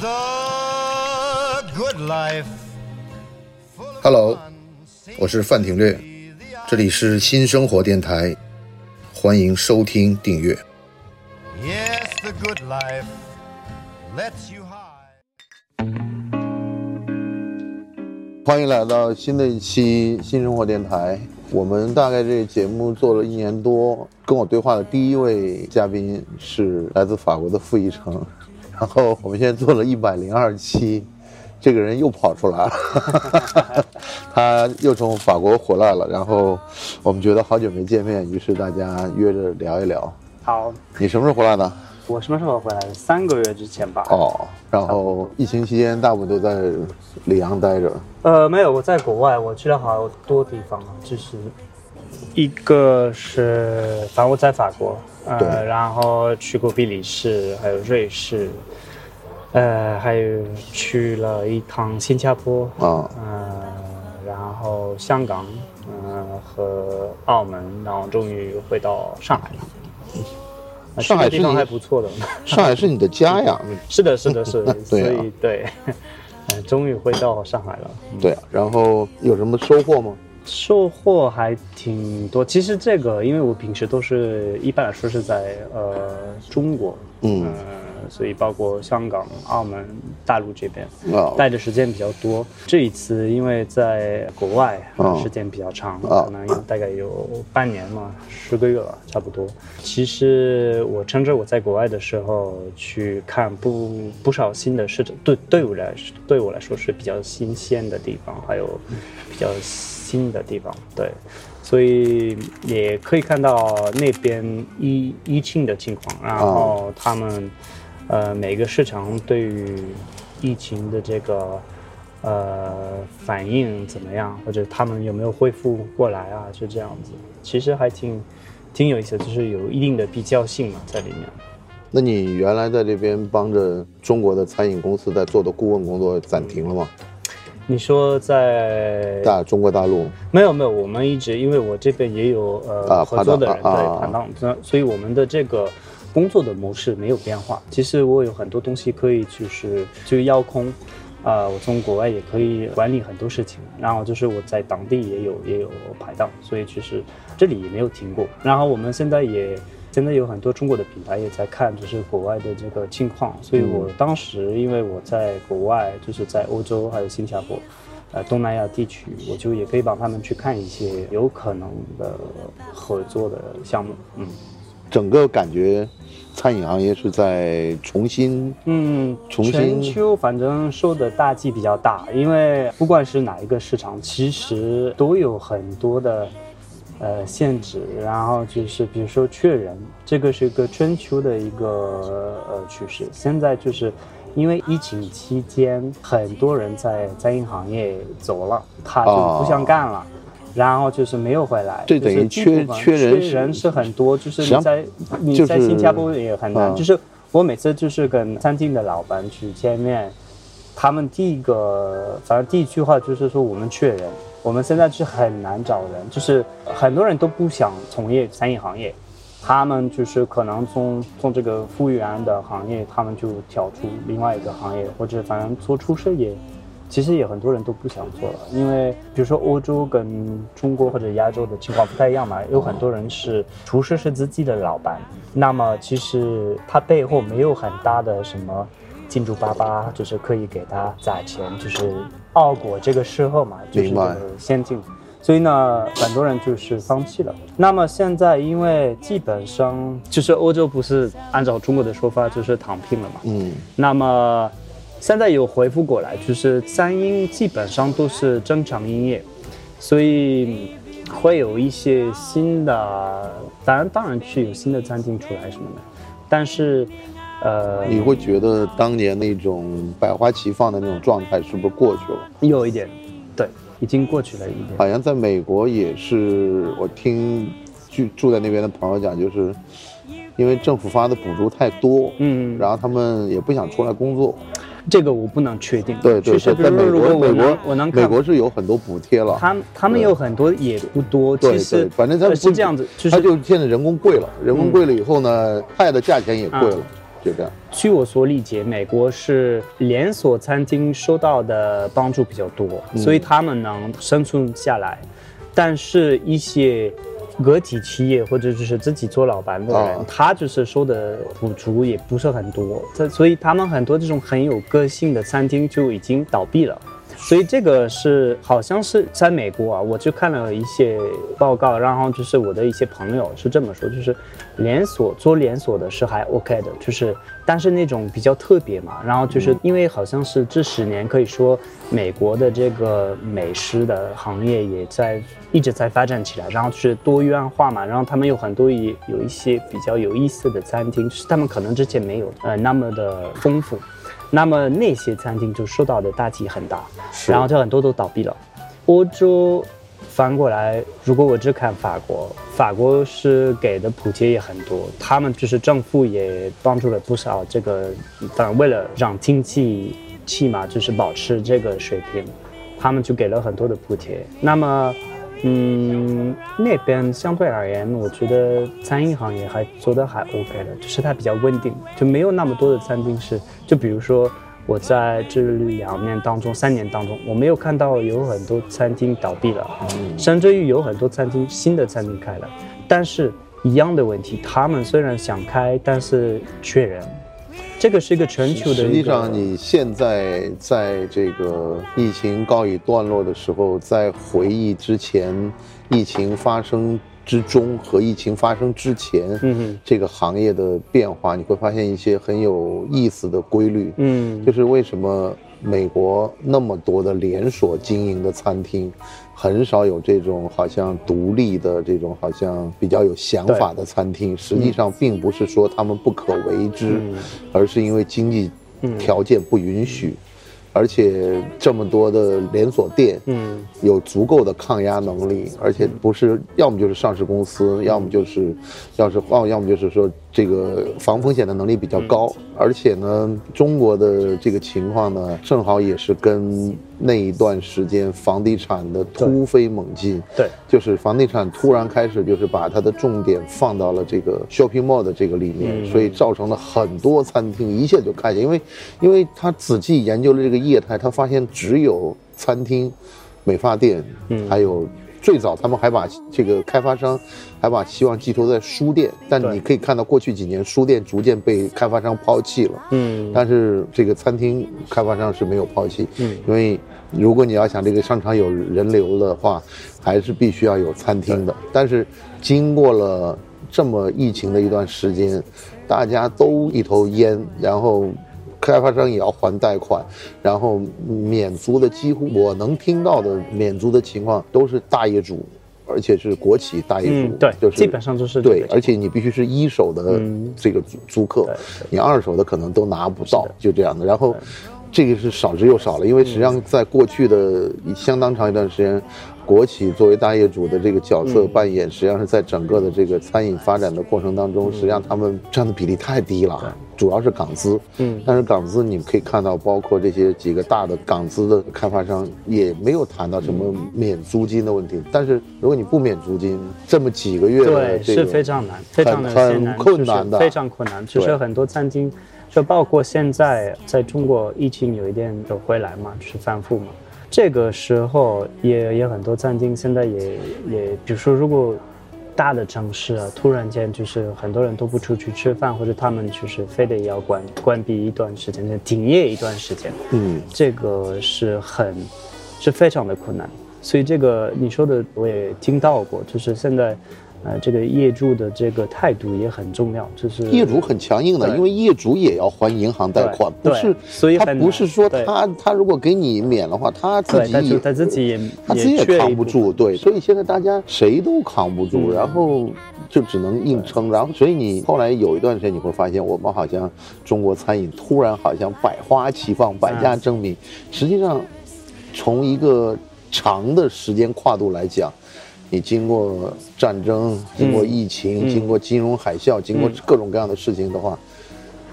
the good life. Hello，我是范廷略，这里是新生活电台，欢迎收听订阅。Yes, the good life lets you hide. 欢迎来到新的一期新生活电台。我们大概这个节目做了一年多，跟我对话的第一位嘉宾是来自法国的傅一成，然后我们现在做了一百零二期，这个人又跑出来了，他又从法国回来了，然后我们觉得好久没见面，于是大家约着聊一聊。好，你什么时候回来的？我什么时候回来的？三个月之前吧。哦，然后疫情期间大部分都在里昂待着。呃，没有，我在国外，我去了好多地方啊，就是一个是，反正我在法国，对呃，然后去过比利时，还有瑞士，呃，还有去了一趟新加坡，啊呃，然后香港，呃，和澳门，然后终于回到上海了。呃上海地方还不错的。上海是你的家呀，是的，是的，是的，所以对，呃，终于回到上海了，嗯对啊。然后有什么收获吗？收获还挺多。其实这个，因为我平时都是一般来说是在呃中国，嗯呃，所以包括香港、澳门、大陆这边啊待的时间比较多。这一次因为在国外啊时间比较长，啊可能有大概有半年嘛，十个月了，差不多。其实我趁着我在国外的时候去看不不少新的市场，对对我来说对我来说是比较新鲜的地方，还有比较新的地方，对。所以也可以看到那边疫疫情的情况，然后他们呃每个市场对于疫情的这个呃反应怎么样，或者他们有没有恢复过来啊，就这样子。其实还挺挺有意思，就是有一定的比较性嘛在里面。那你原来在这边帮着中国的餐饮公司在做的顾问工作暂停了吗？你说在大中国大陆没有没有，我们一直因为我这边也有呃、啊合作的人拍档啊对盘档，所所以我们的这个工作的模式没有变化。其实我有很多东西可以就是就邀空，啊、我从国外也可以管理很多事情，然后就是我在当地也有也有排档，所以其实这里也没有停过。然后我们现在也。现在有很多中国的品牌也在看，就是国外的这个情况，所以我当时因为我在国外，就是在欧洲还有新加坡，呃东南亚地区，我就也可以帮他们去看一些有可能的合作的项目。嗯整个感觉餐饮行业是在重新嗯，重新全球反正受的打击比较大，因为不管是哪一个市场，其实都有很多的。呃，限制，然后就是比如说缺人，这个是一个春秋的一个呃趋势。现在就是因为疫情期间，很多人在餐饮行业走了，他就不想干了。然后就是没有回来，哦这等于就是地方缺缺人是人是很多，就是你在你就是在新加坡也很难，嗯就是我每次就是跟餐厅的老板去见面，他们第一个反正第一句话就是说我们缺人，我们现在是很难找人，就是很多人都不想从业餐饮行业，他们就是可能从从这个服务员的行业，他们就跳出另外一个行业，或者反正做厨师也。其实也很多人都不想做了，因为比如说欧洲跟中国或者亚洲的情况不太一样嘛，有很多人是厨师是自己的老板，那么其实他背后没有很大的什么金主爸爸，就是可以给他砸钱，就是熬过这个时候嘛，就是这个先进。所以呢，很多人就是放弃了。那么现在，因为基本上就是欧洲不是按照中国的说法就是躺平了嘛，嗯那么现在有恢复过来，就是三英基本上都是正常营业，所以会有一些新的，当然当然是有新的餐厅出来什么的，但是呃，你会觉得当年那种百花齐放的那种状态是不是过去了？有一点，对，已经过去了一点。好像在美国也是，我听住住在那边的朋友讲，就是因为政府发的补助太多，嗯，然后他们也不想出来工作。这个我不能确定。对对对，在美国，美国我能看美国是有很多补贴了。他他们有很多也不多，对其实对，反正他是这样子，他就现在人工贵了，人工贵了以后呢，菜的价钱也贵了。就这样。据我所理解，美国是连锁餐厅受到的帮助比较多，所以他们能生存下来。但是，一些个体企业或者就是自己做老板的人，哦他就是收的补助也不是很多，这所以他们很多这种很有个性的餐厅就已经倒闭了。所以这个是好像是在美国啊，我就看了一些报告，然后就是我的一些朋友是这么说，就是连锁做连锁的是还 OK 的，就是但是那种比较特别嘛，然后就是因为好像是这十年可以说美国的这个美食的行业也在一直在发展起来，然后就是多元化嘛，然后他们有很多也有一些比较有意思的餐厅，是他们可能之前没有呃那么的丰富。那么那些餐厅就受到的打击很大，然后就很多都倒闭了。欧洲反过来，如果我只看法国，法国是给的补贴也很多，他们就是政府也帮助了不少这个，当然为了让经济起码就是保持这个水平，他们就给了很多的补贴。那么。嗯，那边相对而言，我觉得餐饮行业还做得还 OK 的，就是它比较稳定，就没有那么多的餐厅是，就比如说我在这两年当中、三年当中，我没有看到有很多餐厅倒闭了，甚至于有很多餐厅新的餐厅开了，但是一样的问题，他们虽然想开，但是缺人，这个是一个全球的实。际上，你现在在这个疫情告一段落的时候，在回忆之前疫情发生之中和疫情发生之前，嗯哼这个行业的变化，你会发现一些很有意思的规律。嗯，就是为什么美国那么多的连锁经营的餐厅，很少有这种好像独立的这种好像比较有想法的餐厅。实际上并不是说他们不可为之，嗯而是因为经济条件不允许。而且这么多的连锁店，嗯，有足够的抗压能力，而且不是要么就是上市公司，要么就是，要是要要么就是说这个防风险的能力比较高，而且呢，中国的这个情况呢，正好也是跟那一段时间房地产的突飞猛进，对，就是房地产突然开始就是把它的重点放到了这个 shopping mall 的这个里面，所以造成了很多餐厅一下就开起来，因为因为他仔细研究了这个业态，他发现只有餐厅、美发店，嗯，还有最早他们还把这个开发商还把希望寄托在书店，但你可以看到过去几年书店逐渐被开发商抛弃了，嗯。但是这个餐厅开发商是没有抛弃，嗯。因为如果你要想这个商场有人流的话，还是必须要有餐厅的。但是经过了这么疫情的一段时间，大家都一头烟，然后开发商也要还贷款，然后免租的几乎我能听到的免租的情况都是大业主。而且是国企大业主，嗯对就是基本上都是对而且你必须是一手的嗯。这个租租客，对你二手的可能都拿不到，就这样的。然后，这个是少之又少了，因为实际上在过去的相当长一段时间，国企作为大业主的这个角色扮演，实际上是在整个的这个餐饮发展的过程当中，实际上他们占的比例太低了，主要是港资。嗯但是港资你们可以看到，包括这些几个大的港资的开发商也没有谈到什么免租金的问题。但是如果你不免租金，这么几个月的对，是非常难，非常的很困难的非常困难。就是很多餐厅，就包括现在在中国疫情有一点有回来嘛，就是反复嘛。这个时候也也很多餐厅现在也也，比如说如果大的城市啊，突然间就是很多人都不出去吃饭，或者他们就是非得要关关闭一段时间，就停业一段时间。嗯。这个是很是非常的困难，所以这个你说的我也听到过，就是现在，呃，这个业主的这个态度也很重要，就是业主很强硬的，因为业主也要还银行贷款，不是，所以他不是说他他如果给你免的话，他自，己他就他自己也他自己也扛不住，对，所以现在大家谁都扛不住，嗯然后就只能硬撑，然后所以你后来有一段时间你会发现，我们好像中国餐饮突然好像百花齐放，百家争鸣，实际上从一个长的时间跨度来讲。你经过战争，经过疫情，嗯经过金融海啸，经过各种各样的事情的话，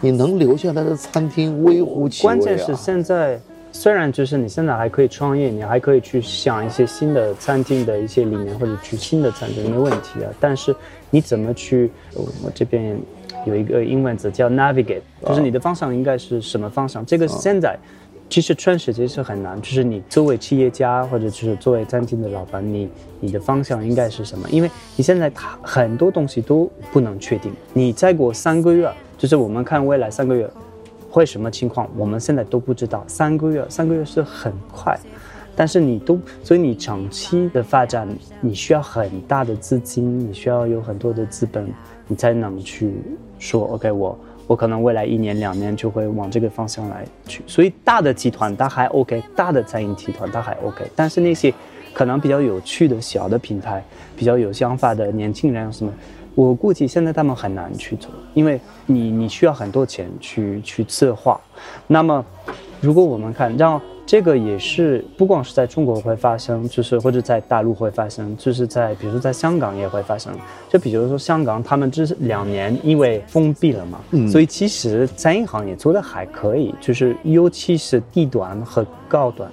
你能留下来的餐厅微乎其微、啊。关键是现在，虽然就是你现在还可以创业，你还可以去想一些新的餐厅的一些理念，或者去新的餐厅没问题啊。但是你怎么去？我我这边有一个英文词叫 navigate，就是你的方向应该是什么方向。这个现在其实全世界是很难，就是你作为企业家或者就是作为餐厅的老板，你你的方向应该是什么？因为你现在很多东西都不能确定。你再过三个月，就是我们看未来三个月会什么情况，我们现在都不知道。三个月，三个月是很快。但是你都，所以你长期的发展，你需要很大的资金，你需要有很多的资本，你才能去说 OK，我我可能未来一年两年就会往这个方向来去。所以大的集团它还 OK，大的餐饮集团它还 OK，但是那些可能比较有趣的小的平台，比较有想法的年轻人什么，我估计现在他们很难去做，因为你你需要很多钱去去策划。那么如果我们看让这个也是不光是在中国会发生，就是或者在大陆会发生，就是在比如说在香港也会发生。就比如说香港，他们这两年因为封闭了嘛，所以其实餐饮行业做的还可以，就是尤其是低端和高端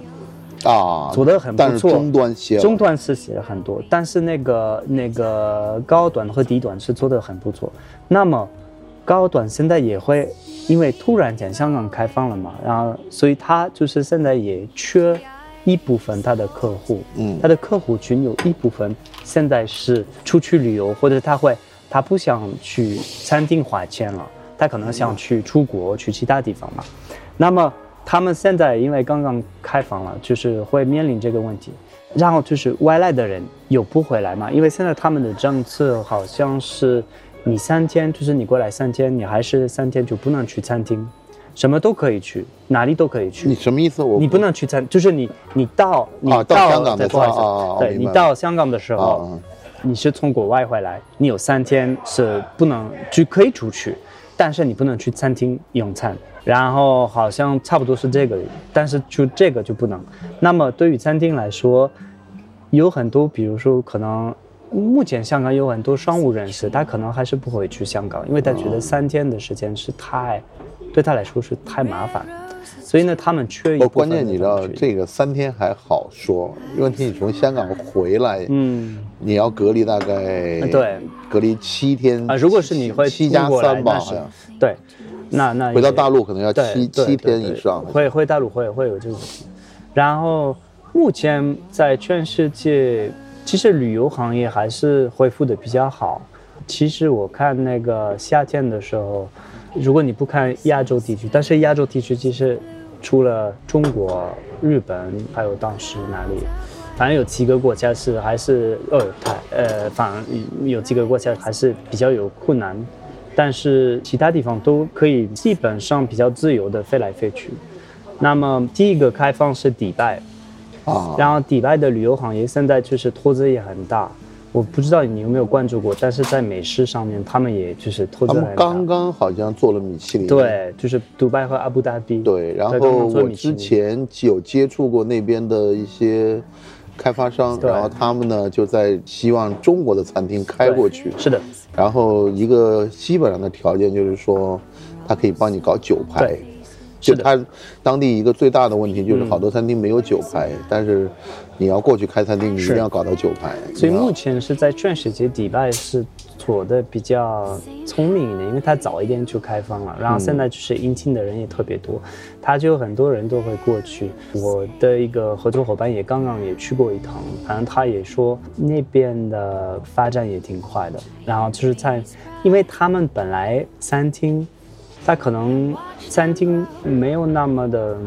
啊，做的很不错。但是中端些，中端是写了很多，但是那个那个高端和低端是做的很不错。那么高端现在也会。因为突然间香港开放了嘛，然后所以他就是现在也缺一部分他的客户，嗯，他的客户群有一部分现在是出去旅游，或者他会他不想去餐厅花钱了，他可能想去出国去其他地方嘛。那么他们现在因为刚刚开放了，就是会面临这个问题，然后就是外来的人有不回来嘛，因为现在他们的政策好像是。你三天就是你过来三天，你还是三天就不能去餐厅，什么都可以去，哪里都可以去。你什么意思？我你不能去餐，就是你你到你到香港的时候，对你到香港的时候，你是从国外回来，你有三天是不能就可以出去，但是你不能去餐厅用餐。然后好像差不多是这个，但是就这个就不能。那么对于餐厅来说，有很多，比如说可能。目前香港有很多商务人士，他可能还是不会去香港，因为他觉得三天的时间是太，对他来说是太麻烦，所以呢，他们缺一个。关键你知道，这个三天还好说，问题你从香港回来，嗯，你要隔离大概对，隔离七天啊。如果是你会七加三吧，好像对，那那回到大陆可能要七七天以上。会会大陆会会有这种，然后目前在全世界。其实旅游行业还是恢复的比较好。其实我看那个夏天的时候，如果你不看亚洲地区，但是亚洲地区其实除了中国、日本，还有当时哪里，反正有几个国家是还是呃，太呃，反正有几个国家还是比较有困难。但是其他地方都可以基本上比较自由的飞来飞去。那么第一个开放是迪拜。啊，然后迪拜的旅游行业现在就是投资也很大，我不知道你有没有关注过，但是在美食上面，他们也就是投资很大。他们刚刚好像做了米其林。对，就是迪拜和阿布达比。对，然后我之前有接触过那边的一些开发商，然后他们呢就在希望中国的餐厅开过去。是的。然后一个基本上的条件就是说，他可以帮你搞酒牌。就他当地一个最大的问题就是好多餐厅没有酒牌，但是你要过去开餐厅，你一定要搞到酒牌。所以目前是在全世界迪拜是做的比较聪明一点，因为它早一点就开放了，然后现在就是应聘的人也特别多，他就很多人都会过去。我的一个合作伙伴也刚刚也去过一趟，反正他也说那边的发展也挺快的。然后就是在，因为他们本来餐厅。它可能餐厅没有那么的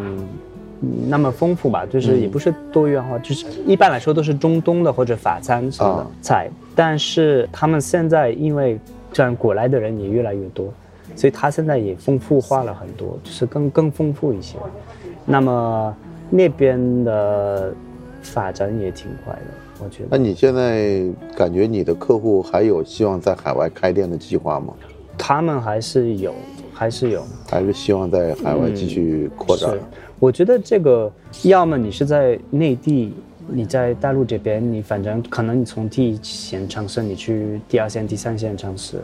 那么丰富吧，就是也不是多元化，就是一般来说都是中东的或者法餐什么的菜。但是他们现在因为这样过来的人也越来越多，所以他现在也丰富化了很多，就是更更丰富一些。那么那边的发展也挺快的，我觉得。那你现在感觉你的客户还有希望在海外开店的计划吗？他们还是有。还是有，还是希望在海外继续扩展。我觉得这个，要么你是在内地，你在大陆这边，你反正可能你从第一线城市，你去第二线、第三线城市，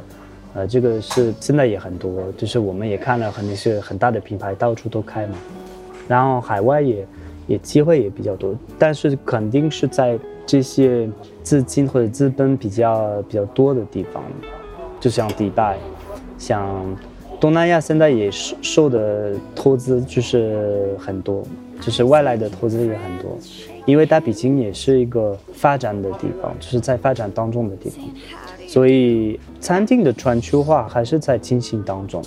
呃，这个是现在也很多，就是我们也看了很多是很大的品牌到处都开嘛。然后海外也也机会也比较多，但是肯定是在这些资金或者资本比较比较多的地方，就像迪拜。像东南亚现在也是受的投资就是很多，就是外来的投资也很多，因为它毕竟也是一个发展的地方，就是在发展当中的地方，所以餐厅的全球化还是在进行当中，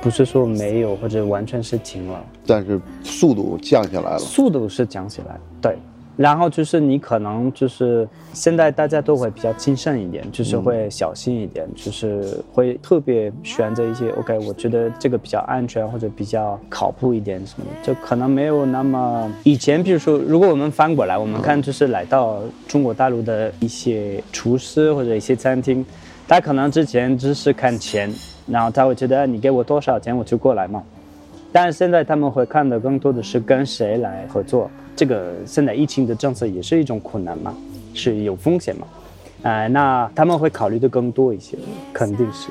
不是说没有或者完全是停了。但是速度降下来了。速度是降下来，对。然后就是你可能就是现在大家都会比较谨慎一点，就是会小心一点，就是会特别选择一些 OK，我觉得这个比较安全或者比较靠谱一点什么的，就可能没有那么以前，比如说如果我们翻过来，我们看就是来到中国大陆的一些厨师或者一些餐厅，他可能之前只是看钱，然后他会觉得你给我多少钱我就过来嘛。但是现在他们会看的更多的是跟谁来合作，这个现在疫情的政策也是一种困难嘛，是有风险嘛，呃，那他们会考虑的更多一些，肯定是。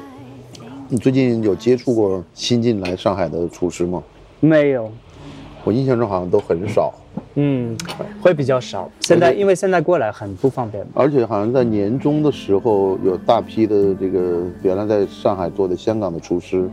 你最近有接触过新进来上海的厨师吗？没有，我印象中好像都很少。嗯，会比较少。现在因为现在过来很不方便，而且好像在年终的时候，有大批的这个原来在上海做的香港的厨师。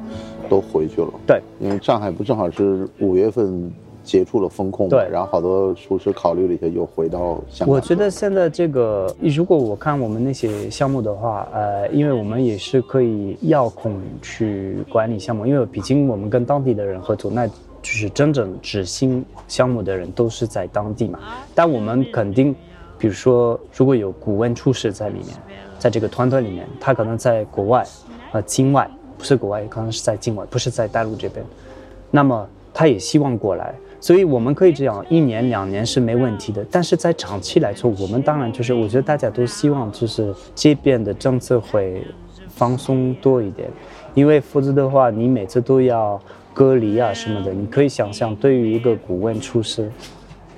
都回去了，对，因为上海不正好是五月份结束了风控，对，然后好多厨师考虑了一下，又回到香港。我觉得现在这个，如果我看我们那些项目的话，呃，因为我们也是可以遥控去管理项目，因为毕竟我们跟当地的人合作，那就是真正执行项目的人都是在当地嘛。但我们肯定，比如说如果有顾问厨师在里面，在这个团队里面，他可能在国外，呃，境外。不是国外，可能是在境外，不是在大陆这边。那么他也希望过来，所以我们可以这样，一年两年是没问题的。但是在长期来说，我们当然就是，我觉得大家都希望就是这边的政策会放松多一点，因为否则的话，你每次都要隔离啊什么的。你可以想象，对于一个顾问出事，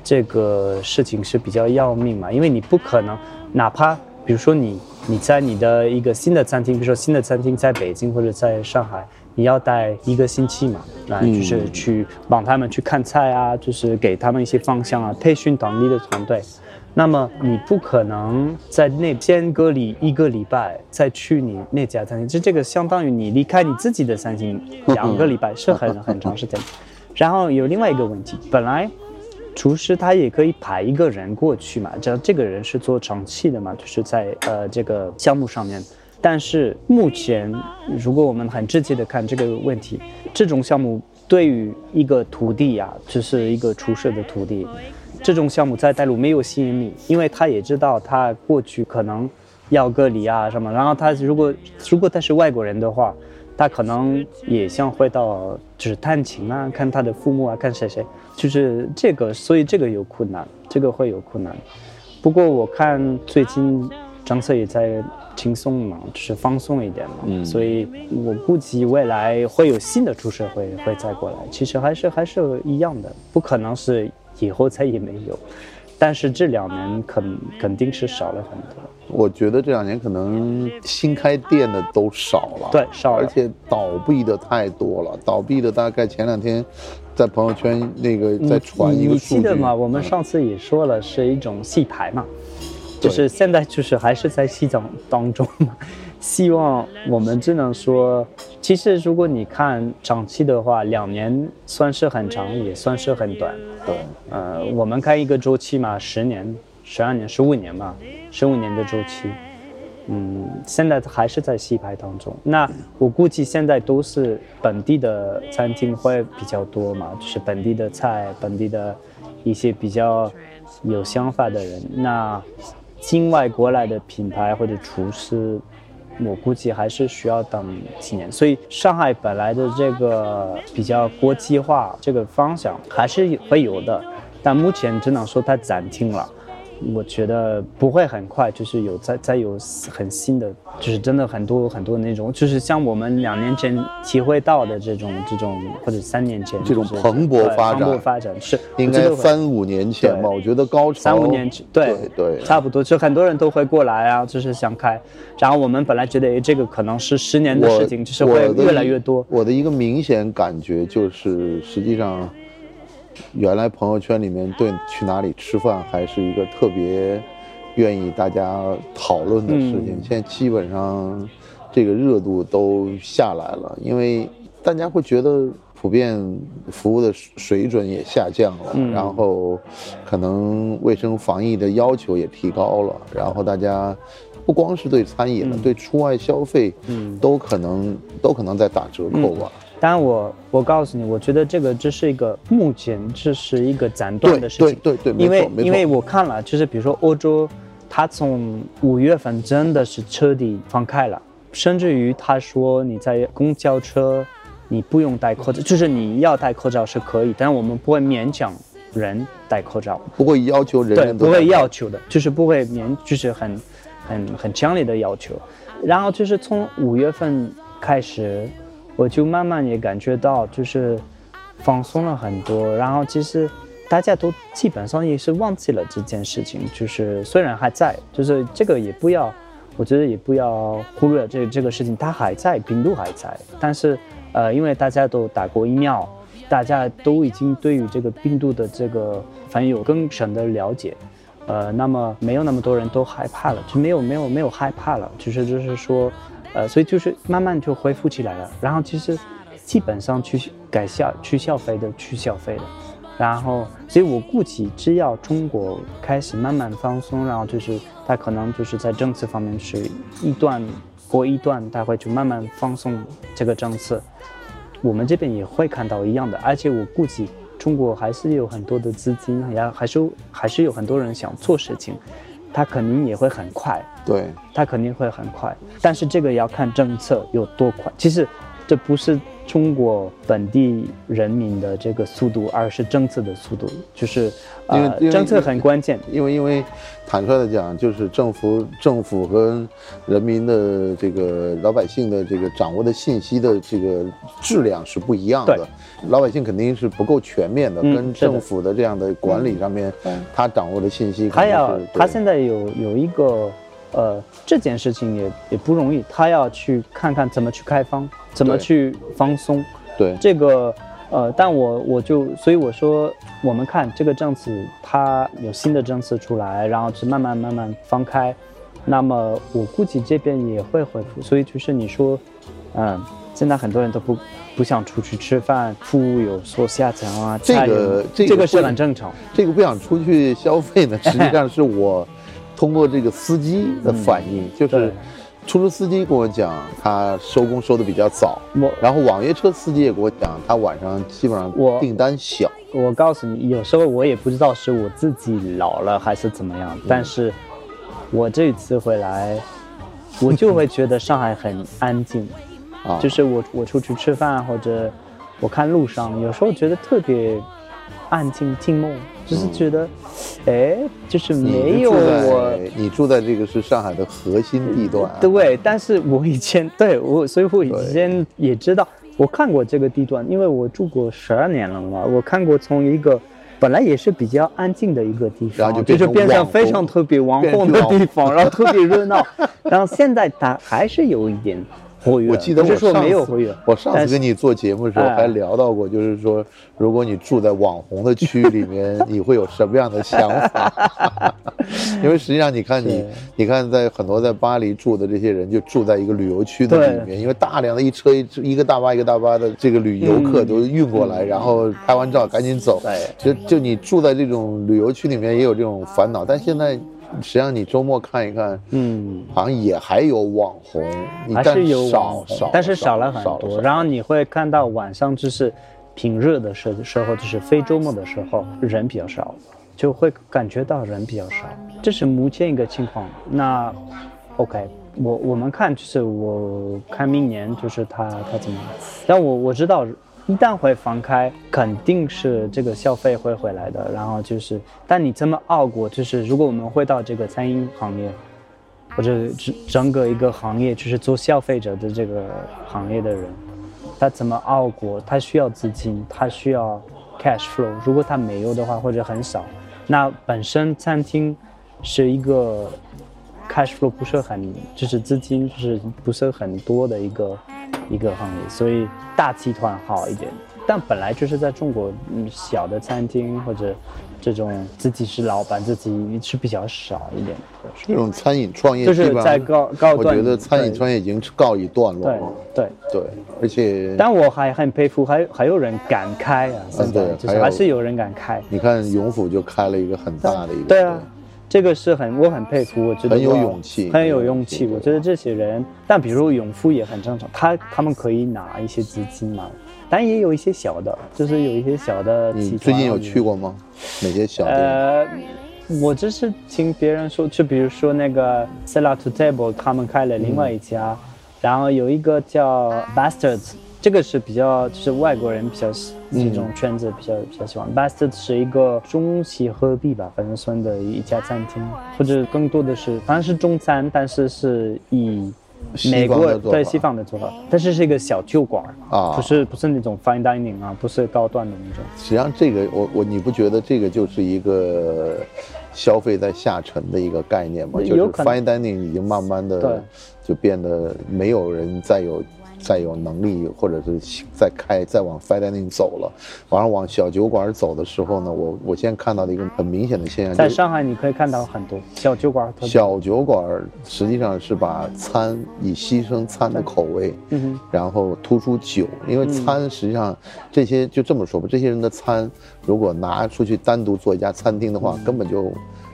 这个事情是比较要命嘛，因为你不可能，哪怕比如说你。你在你的一个新的餐厅，比如说新的餐厅在北京或者在上海，你要待一个星期嘛？来就是去帮他们去看菜啊，就是给他们一些方向啊，培训当地的团队。那么你不可能在那间隔离一个礼拜，再去你那家餐厅，就这个相当于你离开你自己的餐厅两个礼拜，是很很长时间。然后有另外一个问题，本来。厨师他也可以派一个人过去嘛，只要这个人是做长期的嘛，就是在呃这个项目上面。但是目前，如果我们很直接的看这个问题，这种项目对于一个徒弟呀，就是一个厨师的徒弟，这种项目在大陆没有吸引力，因为他也知道他过去可能要隔离啊什么，然后他如果如果他是外国人的话。他可能也想回到，就是探亲啊，看他的父母啊，看谁谁，就是这个，所以这个有困难，这个会有困难。不过我看最近政策也在轻松嘛，就是放松一点嘛，嗯，所以我估计未来会有新的出社会会再过来。其实还是还是一样的，不可能是以后再也没有，但是这两年肯肯定是少了很多。我觉得这两年可能新开店的都少了，对，少了，而且倒闭的太多了。倒闭的大概前两天，在朋友圈那个在传一个数据，你记得吗？我们上次也说了，是一种戏牌嘛，就是现在就是还是在洗澡当中嘛。希望我们只能说，其实如果你看长期的话，两年算是很长，也算是很短。对，呃，我们看一个周期嘛，十年。十二年、十五年嘛，十五年的周期，嗯，现在还是在洗牌当中。那我估计现在都是本地的餐厅会比较多嘛，就是本地的菜、本地的一些比较有想法的人。那境外过来的品牌或者厨师，我估计还是需要等几年。所以上海本来的这个比较国际化这个方向还是会有的，但目前只能说它暂停了。我觉得不会很快，就是有再再有很新的，就是真的很多很多那种，就是像我们两年前体会到的这种这种，或者三年前这种蓬勃发展，蓬勃发展是应该三五年前吧？我觉得高潮三五年前，对对，差不多，就很多人都会过来啊，就是想开。然后我们本来觉得哎这个可能是十年的事情，就是会越来越多。我的一个明显感觉就是，实际上。原来朋友圈里面对去哪里吃饭还是一个特别愿意大家讨论的事情，现在基本上这个热度都下来了，因为大家会觉得普遍服务的水准也下降了，嗯。然后可能卫生防疫的要求也提高了，然后大家不光是对餐饮了，嗯。对出外消费，嗯。都可能都可能在打折扣吧。当然我我告诉你，我觉得这个这是一个目前这是一个暂断的事情，对对对，没因为因为我看了，就是比如说欧洲，它从五月份真的是彻底放开了，甚至于他说你在公交车你不用戴口罩，就是你要戴口罩是可以，但是我们不会勉强人戴口罩，不会要求人对，不会要求的，就是不会勉，就是很很很强烈的要求。然后就是从五月份开始，我就慢慢也感觉到就是放松了很多。然后其实大家都基本上也是忘记了这件事情，就是虽然还在，就是这个也不要，我觉得也不要忽略这这个事情，它还在，病毒还在，但是呃，因为大家都打过疫苗。大家都已经对于这个病毒的这个反应有更深的了解，呃，那么没有那么多人都害怕了，就没有没有没有害怕了，就是就是说，呃，所以就是慢慢就恢复起来了。然后其实基本上去改消去消费的去消费的，然后所以我估计只要中国开始慢慢放松，然后就是它可能就是在政策方面是一段过一段，它会就慢慢放松这个政策。我们这边也会看到一样的，而且我估计中国还是有很多的资金，也还是还是有很多人想做事情，他肯定也会很快，对它肯定会很快，但是这个要看政策有多快。其实这不是中国本地人民的这个速度，而是政策的速度，就是因为政策很关键。因为因为坦率的讲，就是政府政府和人民的这个老百姓的这个掌握的信息的这个质量是不一样的。对。老百姓肯定是不够全面的，嗯跟政府的这样的管理上面，嗯他掌握的信息他要他现在有有一个呃这件事情也也不容易，他要去看看怎么去开放，怎么去放松。对这个呃，但我我就所以我说，我们看这个政策，它有新的政策出来，然后是慢慢慢慢放开，那么我估计这边也会恢复。所以就是你说，嗯，现在很多人都不不想出去吃饭，服务有所下降啊，这个这个这个是很正常。这个不想出去消费呢，实际上是我通过这个司机的反应，就是对出租司机跟我讲，他收工收的比较早，我然后网约车司机也跟我讲，他晚上基本上我订单小。我告诉你，有时候我也不知道是我自己老了还是怎么样，但是我这一次回来，我就会觉得上海很安静，啊，就是我我出去吃饭或者我看路上，有时候觉得特别安静静默，就是觉得，哎，就是没有我在你住在这个是上海的核心地段，对，但是我以前对我，所以我以前也知道，我看过这个地段，因为我住过十二年了嘛，我看过从一个本来也是比较安静的一个地方，然后就变成是变成非常特别网红的地方，然后特别热闹，然后现在它还是有一点活跃，我记得我上次我上次跟你做节目的时候哎。还聊到过，就是说，如果你住在网红的区里面，你会有什么样的想法？因为实际上，你看你，你看在很多在巴黎住的这些人，就住在一个旅游区的里面，因为大量的一车一车一个大巴一个大巴的这个旅游客嗯。都运过来，然后拍完照赶紧走。对。就就你住在这种旅游区里面也有这种烦恼，但现在实际上你周末看一看，嗯。好像也还有网红，你还是有少网红少，但是少了很少多。然后你会看到晚上就是平日的时时候，就是非周末的时候，人比较少，就会感觉到人比较少。这是目前一个情况。那 OK，我我们看就是我看明年就是他他怎么样，但我我知道。一旦会放开，肯定是这个消费会回来的。然后就是，但你怎么熬过？就是如果我们回到这个餐饮行业，或者整整个一个行业，就是做消费者的这个行业的人，他怎么熬过？他需要资金，他需要 cash flow。如果他没有的话，或者很少，那本身餐厅是一个 cash flow 不是很，就是资金就是不是很多的一个一个行业，所以大集团好一点。但本来就是在中国，嗯，小的餐厅或者这种自己是老板，自己是比较少一点的。这种餐饮创业就是在高高我觉得餐饮创业已经告一段落对了。对，对，而且但我还很佩服，还还有人敢开啊！现在就是还是有人敢开。你看永福就开了一个很大的一个，对啊，这个是很我很佩服，我觉得很有勇气很有勇气。我觉得这些人，但比如永富也很正常，他他们可以拿一些资金嘛，但也有一些小的，就是有一些小的。你最近有去过吗？哪些小的？呃，我只是听别人说，就比如说那个 Sella to Table，他们开了另外一家，然后有一个叫 Bastards，这个是比较就是外国人比较喜这种圈子比较比较喜欢。Bastards 是一个中西合璧吧，反正算的一家餐厅，或者更多的是反正是中餐，但是是以美国方的做法对西方的做法，但是是一个小酒馆啊不是不是那种 fine dining 啊，不是高端的那种。实际上，这个我我你不觉得这个就是一个消费在下沉的一个概念吗？就是 fine dining 已经慢慢对的就变得没有人再有再有能力，或者是再开再往 fine dining 走了，反而往小酒馆走的时候呢，我我现在看到的一个很明显的现象，在上海你可以看到很多小酒馆，小酒馆实际上是把餐以牺牲餐的口味，然后突出酒，因为餐实际上这些就这么说吧，这些人的餐如果拿出去单独做一家餐厅的话，根本就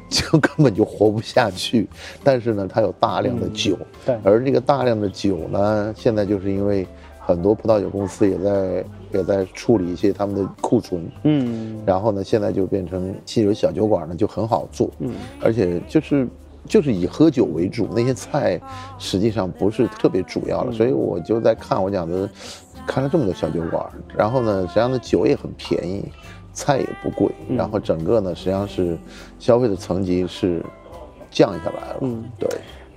就根本就活不下去。但是呢，它有大量的酒，对。而这个大量的酒呢，现在就是因为很多葡萄酒公司也在也在处理一些他们的库存，嗯。然后呢，现在就变成汽油小酒馆呢就很好做，嗯，而且就是就是以喝酒为主，那些菜实际上不是特别主要的，所以我就在看我讲的，看了这么多小酒馆，然后呢，实际上呢酒也很便宜，菜也不贵，然后整个呢实际上是消费的层级是降下来了，嗯对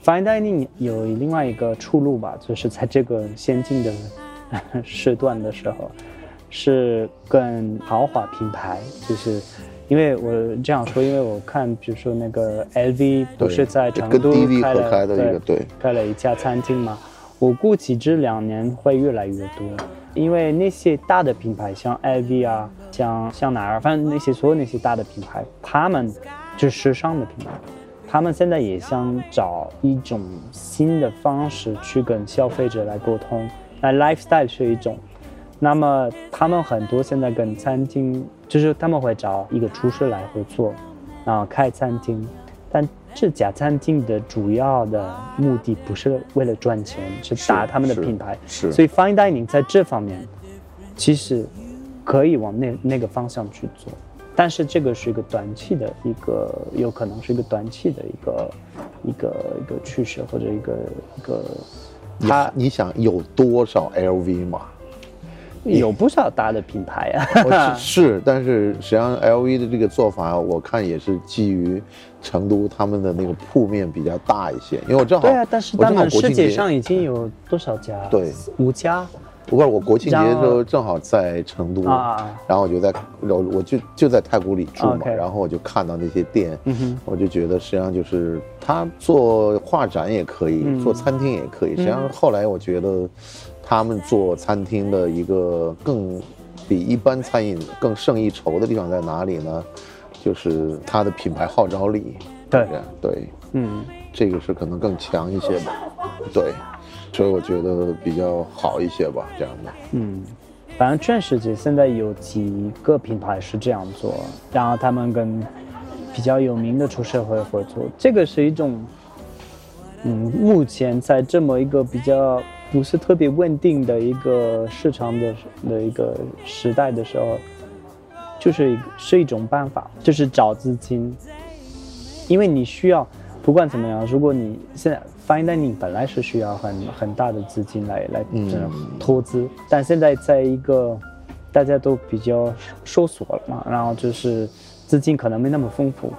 ，，fine dining 有另外一个出路吧，就是在这个先进的 时段的时候，是更豪华品牌，就是。因为我这样说，因为我看，比如说那个 LV 不是在成都开了合开的一个对开了一家餐厅嘛，我估计这两年会越来越多，因为那些大的品牌，像 LV 啊，像像哪儿，反正那些所有那些大的品牌，他们就是时尚的品牌，他们现在也想找一种新的方式去跟消费者来沟通，那 lifestyle 是一种。那么他们很多现在跟餐厅，就是他们会找一个厨师来合作，然后开餐厅，但这家餐厅的主要的目的不是为了赚钱，是打他们的品牌。是所以 fine dining 在这方面其实可以往那那个方向去做，但是这个是一个短期的一个，有可能是一个短期的一个一个一个趋势或者一个一个，他你想有多少 LV 吗？有不少大的品牌啊。哦是是，但是实际上 LV 的这个做法，我看也是基于成都他们的那个铺面比较大一些，因为我正好对啊，但是我正好他们世界上已经有多少家？对，五家不过我国庆节的时候正好在成都，啊。然后我就在我我就就在太古里住嘛然后我就看到那些店，嗯，我就觉得实际上就是他做画展也可以，嗯做餐厅也可以。实际上后来我觉得，他们做餐厅的一个更比一般餐饮更胜一筹的地方在哪里呢？就是它的品牌号召力。对对，嗯，这个是可能更强一些吧。对，所以我觉得比较好一些吧，这样的。嗯，反正全世界现在有几个品牌是这样做，然后他们跟比较有名的厨师会合作，这个是一种，嗯，目前在这么一个比较不是特别稳定的一个市场的的一个时代的时候，就是是一种办法，就是找资金，因为你需要，不管怎么样，如果你现在 fine dining 本来是需要很很大的资金来来嗯投资，但现在在一个大家都比较收缩了嘛，然后就是资金可能没那么丰富，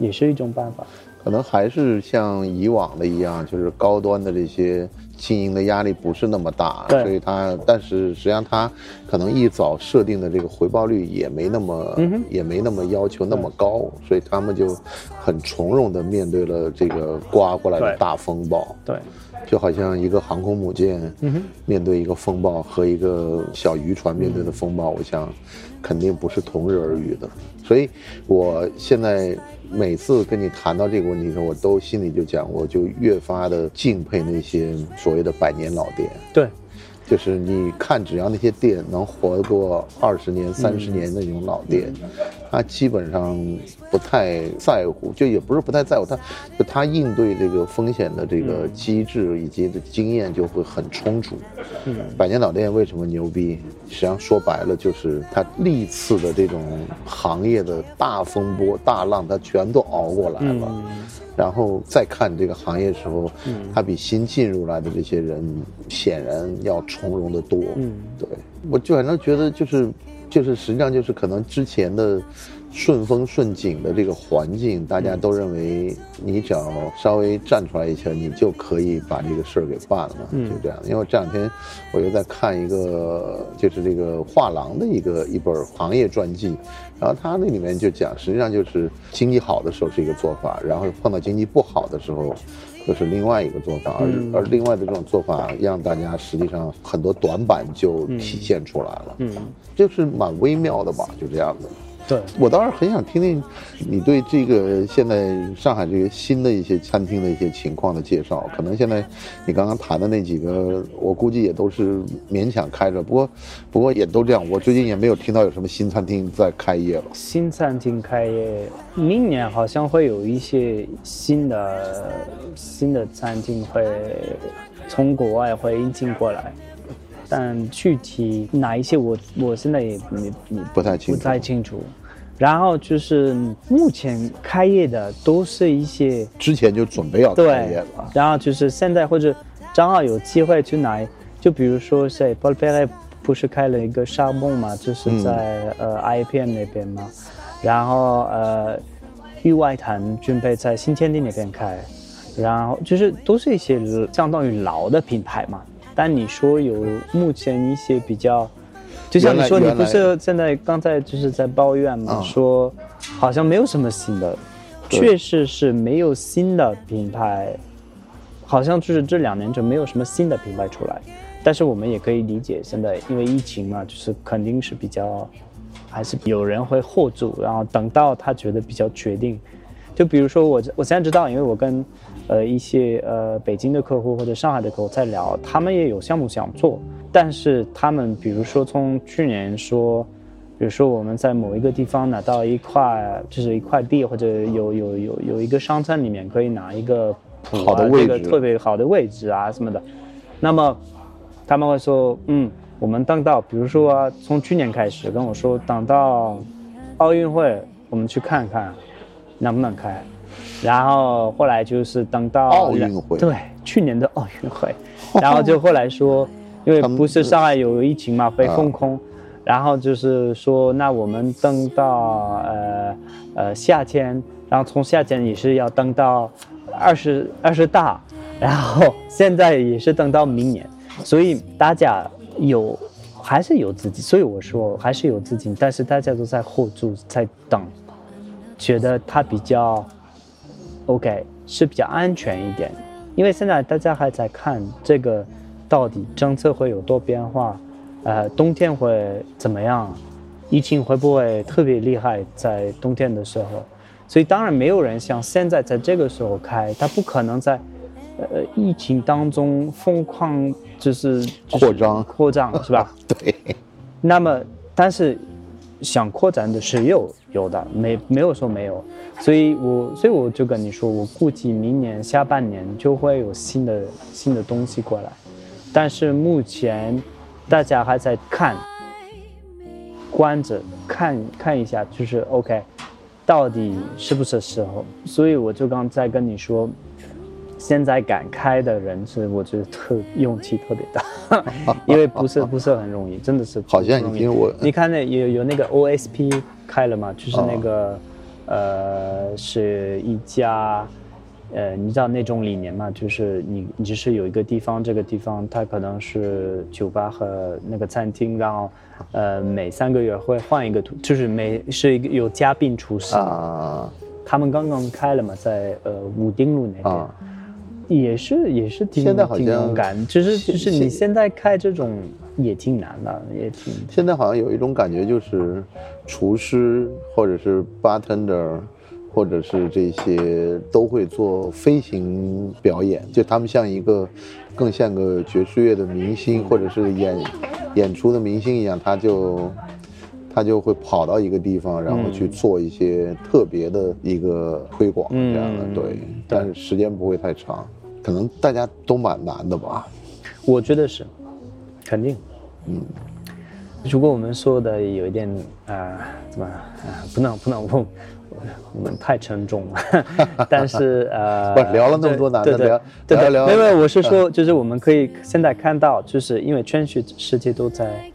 也是一种办法。可能还是像以往的一样，就是高端的这些经营的压力不是那么大，所以它，但是实际上它可能一早设定的这个回报率也没那么，嗯也没那么要求那么高，所以他们就很从容的面对了这个刮过来的大风暴。对，就好像一个航空母舰面对一个风暴和一个小渔船面对的风暴，我想肯定不是同日而语的。所以我现在每次跟你谈到这个问题的时候，我都心里就讲，我就越发的敬佩那些所谓的百年老店。对，就是你看，只要那些店能活过二十年、三十年的那种老店，他基本上不太在乎，就也不是不太在乎，他就他应对这个风险的这个机制以及的经验就会很充足。嗯，百年老店为什么牛逼？实际上说白了，就是他历次的这种行业的大风波、大浪，他全都熬过来了。嗯然后再看这个行业的时候，他比新进入来的这些人显然要从容的多。嗯，对，我就反正觉得就是就是实际上就是可能之前的顺风顺景的这个环境，大家都认为你只要稍微站出来一下，你就可以把这个事儿给办了，嗯就这样。因为这两天我又在看一个就是这个画廊的一个一本行业传记，然后他那里面就讲，实际上就是经济好的时候是一个做法，然后碰到经济不好的时候。就是另外一个做法，而、嗯而另外的这种做法，让大家实际上很多短板就体现出来了，嗯，就是蛮微妙的吧，就这样的。对，我倒是很想听听你对这个现在上海这个新的一些餐厅的一些情况的介绍。可能现在你刚刚谈的那几个，我估计也都是勉强开着，不过不过也都这样。我最近也没有听到有什么新餐厅在开业了。新餐厅开业，明年好像会有一些新的新的餐厅会从国外会引进过来，但具体哪一些我我现在也也也不太清楚不太清楚。然后就是目前开业的都是一些之前就准备要开业对了，，然后就是现在或者正好有机会去哪，就比如说谁 Paul p e r 不是开了一个沙漠嘛，就是在、呃 IPM 那边嘛，然后呃域外滩准备在新天地那边开，然后就是都是一些相当于老的品牌嘛，但你说有目前一些比较。就像你说，你不是现在刚才就是在抱怨嘛，啊说好像没有什么新的，确实是没有新的品牌，好像就是这两年就没有什么新的品牌出来。但是我们也可以理解，现在因为疫情嘛，就是肯定是比较，还是有人会 hold 住，然后等到他觉得比较决定。就比如说我我现在知道，因为我跟呃一些呃北京的客户或者上海的客户在聊，他们也有项目想做，但是他们比如说从去年说，比如说我们在某一个地方拿到一块就是一块地，或者有有有有一个商场里面可以拿一个谱啊好的位置这个特别好的位置啊什么的，那么他们会说，嗯，我们等到比如说啊，从去年开始跟我说，等到奥运会我们去看看能不能开，然后后来就是等到奥运会。对去年的奥运会，然后就后来说，因为不是上海有疫情嘛，被封控。然后就是说，那我们等到呃呃夏天，然后从夏天也是要等到二十二十大，然后现在也是等到明年，所以大家有还是有资金，所以我说还是有资金，但是大家都在 hold 住，在等，觉得它比较 OK 是比较安全一点，因为现在大家还在看这个到底政策会有多变化，呃，冬天会怎么样，疫情会不会特别厉害在冬天的时候，所以当然没有人像现在在这个时候开，他不可能在呃疫情当中疯狂就是、就是扩张扩张是吧？对，那么，但是想扩展的是有有的，没没有说没有，所以我所以我就跟你说，我估计明年下半年就会有新的新的东西过来，但是目前大家还在看，关着看看一下，就是 OK，到底是不是时候？所以我就刚才跟你说。现在敢开的人是，我觉得特勇气特别大，因为不是不是很容易，真的是 好像不容易。已经我你看那有有那个 OSP 开了嘛，就是那个、呃是一家呃你知道那种理念嘛，就是你你只是有一个地方，这个地方它可能是酒吧和那个餐厅，然后呃每三个月会换一个图，就是每是一个有嘉宾出席，啊。他们刚刚开了嘛，在呃武丁路那边。啊，也是也是挺挺现在好像勇敢，就是现就是你现现在开这种也挺难的，也挺现在好像有一种感觉，就是厨师或者是 bartender，或者是这些都会做飞行表演，就他们像一个更像个爵士乐的明星，或者是演演出的明星一样，他就他就会跑到一个地方，然后去做一些特别的一个推广，嗯。这样的对，但是时间不会太长，可能大家都蛮难的吧。我觉得是，肯定。嗯，如果我们说的有一点啊、呃怎么啊、不能不能问，我们太沉重了。但是呃，不聊了那么多难的聊对对，聊聊没有没有，我是说，就是我们可以现在看到，就是因为全世世界都在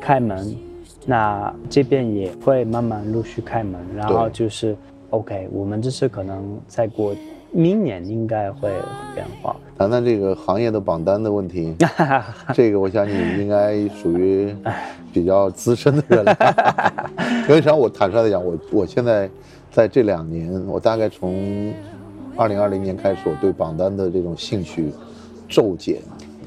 开门，那这边也会慢慢陆续开门，然后就是 OK，我们就是可能再过明年应该会有变化。谈谈这个行业的榜单的问题，这个我想你应该属于比较资深的人了。因为啥？我坦率的讲，我我现在在这两年，我大概从二零二零年开始，我对榜单的这种兴趣骤减，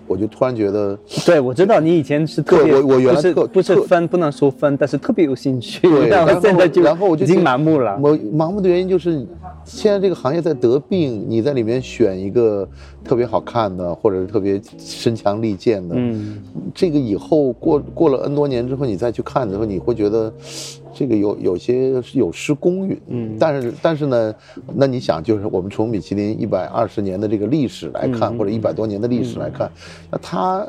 我就突然觉得，对，我知道你以前是特别，我我原来不是特不是分不能说分，但是特别有兴趣，对，然然后现在就然后我就已经麻木了。我麻木的原因就是，现在这个行业在得病，你在里面选一个特别好看的，或者是特别身强力健的，嗯，这个以后过过了 N 多年之后，你再去看的时候，你会觉得这个有有些是有失公允。嗯，但是但是呢，那你想，就是我们从米其林一百二十年的这个历史来看，或者一百多年的历史来看，那它。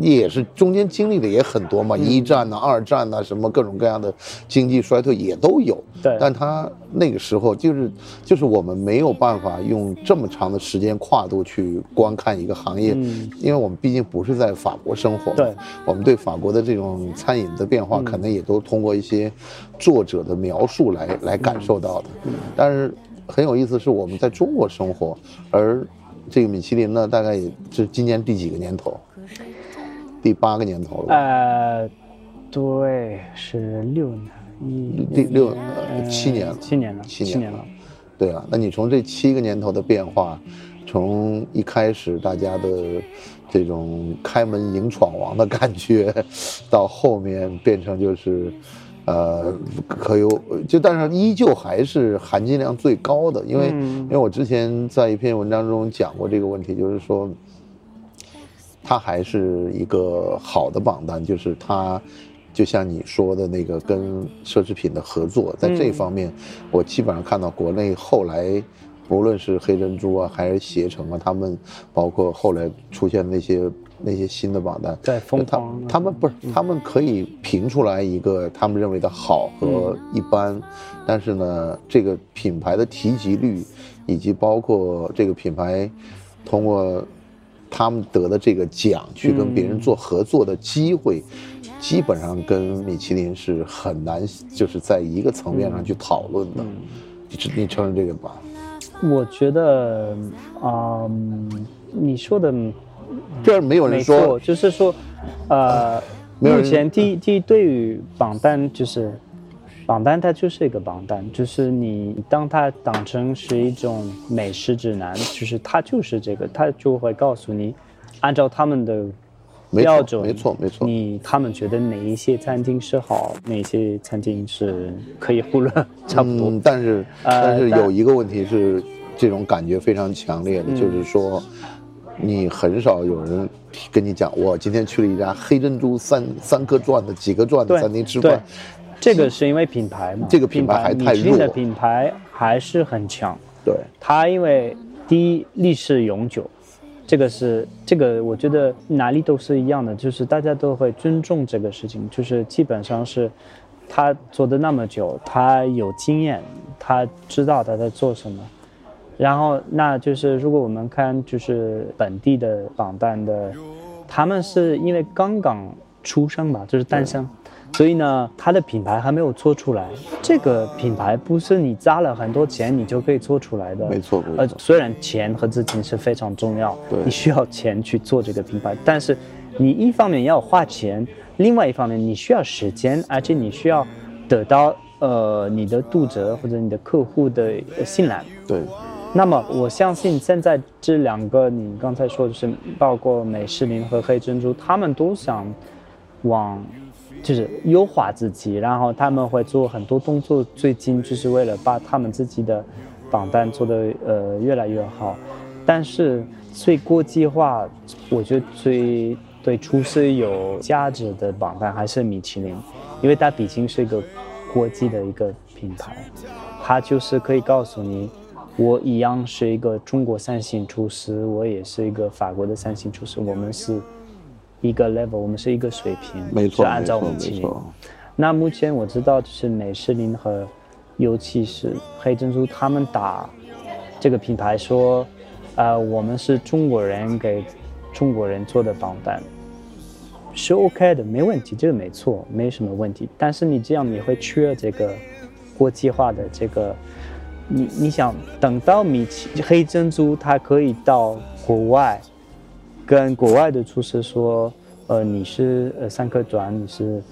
也是中间经历的也很多嘛，一战呐、二战呐、什么各种各样的经济衰退也都有。对。但他那个时候就是就是我们没有办法用这么长的时间跨度去观看一个行业，嗯。因为我们毕竟不是在法国生活，对。我们对法国的这种餐饮的变化，可能也都通过一些作者的描述来来感受到的。但是很有意思是我们在中国生活，而这个米其林呢，大概也是今年第几个年头？第八个年头了。呃，对，是六年，一第六七年了七年了，七年年了。对啊，那你从这七个年头的变化，从一开始大家的这种开门迎闯王的感觉，到后面变成就是，呃，可有就但是依旧还是含金量最高的，因为、嗯因为我之前在一篇文章中讲过这个问题，就是说。它还是一个好的榜单，就是它，就像你说的那个跟奢侈品的合作，在这方面，我基本上看到国内后来，无论是黑珍珠啊，还是携程啊，他们包括后来出现那些那些新的榜单，在疯他狂他们不是他们可以评出来一个他们认为的好和一般，但是呢，这个品牌的提及率，以及包括这个品牌通过他们得的这个奖去跟别人做合作的机会，基本上跟米其林是很难，就是在一个层面上去讨论的。你承你承认这个吧？我觉得，嗯，你说的这没有人，说，就是说，呃，目前第一第一对于榜单就是榜单，它就是一个榜单，就是你当它当成是一种美食指南，就是它就是这个，它就会告诉你，按照他们的标准，没错没错你他们觉得哪一些餐厅是好，哪些餐厅是可以忽略，差不多。嗯，但是、呃但是有一个问题是，这种感觉非常强烈嗯。的，就是说，你很少有人跟你讲，我今天去了一家黑珍珠三三颗钻的、几个钻的餐厅吃饭，这个是因为品牌嘛，这个品牌还太米其林的品牌还是很强。对，它因为第一历史永久，这个是这个我觉得哪里都是一样的，就是大家都会尊重这个事情，就是基本上是他做的那么久，他有经验，他知道他在做什么。然后，那就是如果我们看就是本地的榜单的，他们是因为刚刚出生吧，就是诞生，所以呢，它的品牌还没有做出来。这个品牌不是你砸了很多钱你就可以做出来的，没错没错呃，虽然钱和资金是非常重要，对你需要钱去做这个品牌，但是你一方面要花钱，另外一方面你需要时间，而且你需要得到呃你的读者或者你的客户的呃信赖。对，那么我相信现在这两个你刚才说的是，包括美式林和黑珍珠，他们都想往就是优化自己，然后他们会做很多动作，最近就是为了把他们自己的榜单做得呃越来越好。但是最国际化，我觉得最对厨师有价值的榜单还是米其林，因为它毕竟是一个国际的一个品牌，它就是可以告诉你。我一样是一个中国三星厨师，我也是一个法国的三星厨师，我们是一个 level，我们是一个水平，没错，是按照没错米其林没错。那目前我知道，就是美式林和，尤其是黑珍珠，他们打这个品牌说，呃，我们是中国人给中国人做的榜单，是 OK 的，没问题，这个没错，没什么问题。但是你这样你会缺这个国际化的这个，你你想等到米奇黑珍珠它可以到国外，跟国外的厨师说，呃，你是呃三颗转，你是。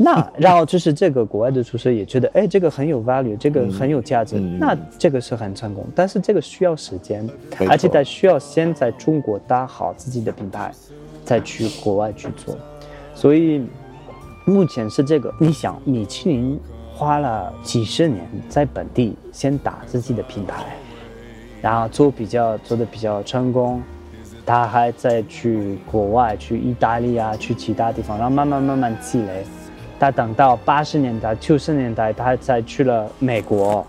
那然后就是这个国外的厨师也觉得，哎，这个很有 value，这个很有价值，嗯那这个是很成功。但是这个需要时间，而且错它需要先在中国搭好自己的品牌，再去国外去做。所以目前是这个。你想，米其林花了几十年在本地先打自己的品牌，然后做比较做的比较成功，他还在去国外，去意大利啊，去其他地方，然后慢慢慢慢积累。他等到八十年代、九十年代，他才去了美国，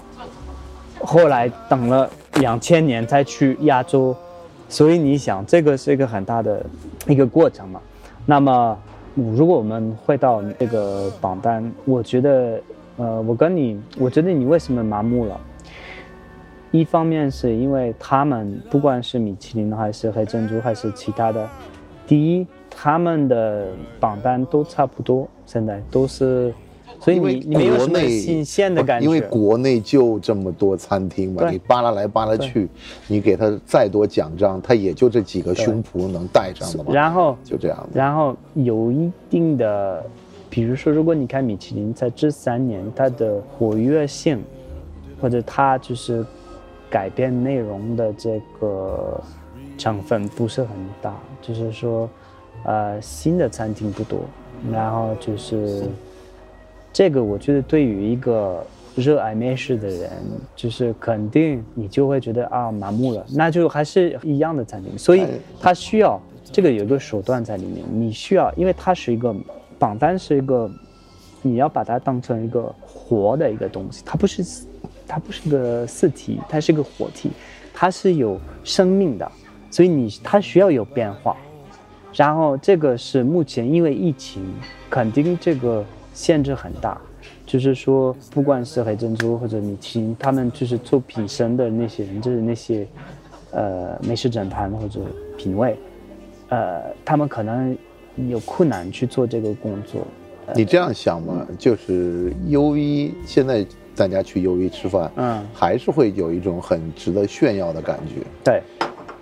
后来等了两千年才去亚洲，所以你想，这个是一个很大的一个过程嘛。那么，如果我们回到这个榜单，我觉得，呃，我跟你，我觉得你为什么麻木了？一方面是因为他们不管是米其林还是黑珍珠还是其他的，第一，他们的榜单都差不多，现在都是，所以你你没有什么新鲜的感觉，因为国内就这么多餐厅嘛，你扒拉来扒拉去，你给他再多奖章，他也就这几个胸脯能带上的嘛，然后就这样的。然后有一定的，比如说，如果你看米其林在这三年它的活跃性，或者它就是改变内容的这个成分不是很大，就是说，呃，新的餐厅不多，然后就是这个，我觉得对于一个热爱面试的人，就是肯定你就会觉得啊麻木了，那就还是一样的餐厅，所以哎它需要这个有一个手段在里面，你需要，因为它是一个榜单是一个，你要把它当成一个活的一个东西，它不是它不是个四体，它是个活体，它是有生命的，所以你它需要有变化。然后这个是目前因为疫情，肯定这个限制很大，就是说不管是黑珍珠或者米其林，他们就是做品审的那些人，就是那些呃美食整盘或者品味，呃，他们可能有困难去做这个工作。你这样想嘛，就是优一现在大家去优一吃饭，嗯，还是会有一种很值得炫耀的感觉，对。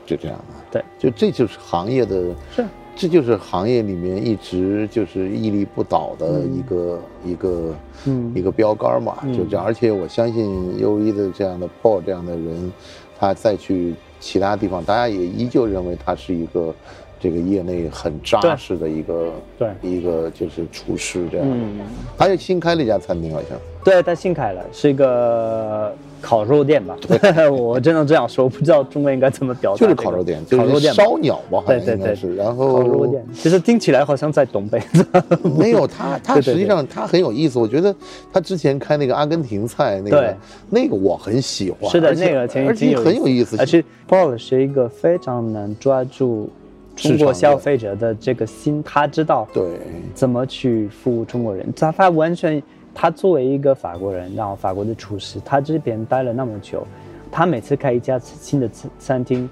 就这样的。对，就这就是行业的，是。这就是行业里面一直就是屹立不倒的一个、一个嗯。一个标杆嘛，嗯。就这样。而且我相信优一的这样的 Paul 这样的人，他再去其他地方，大家也依旧认为他是一个这个业内很扎实的一个对一个就是厨师这样的。嗯，他又新开了一家餐厅，好像对，他新开了，是一个烤肉店吧？对 我真的这样说，我不知道中文应该怎么表达、就是烤肉店，就是烤肉店烧鸟吧，好对对对，是。然后烤肉店，其实听起来好像在东北。没有他，他 实际上他很有意思。我觉得他之前开那个阿根廷菜，那个那个我很喜欢。是的，那个挺而且挺很有意思。而且 Paul 是一个非常能抓住中国消费者的这个心，他知道对怎么去服务中国人。他他完全，他作为一个法国人，然后法国的厨师，他这边待了那么久，他每次开一家新的餐餐厅，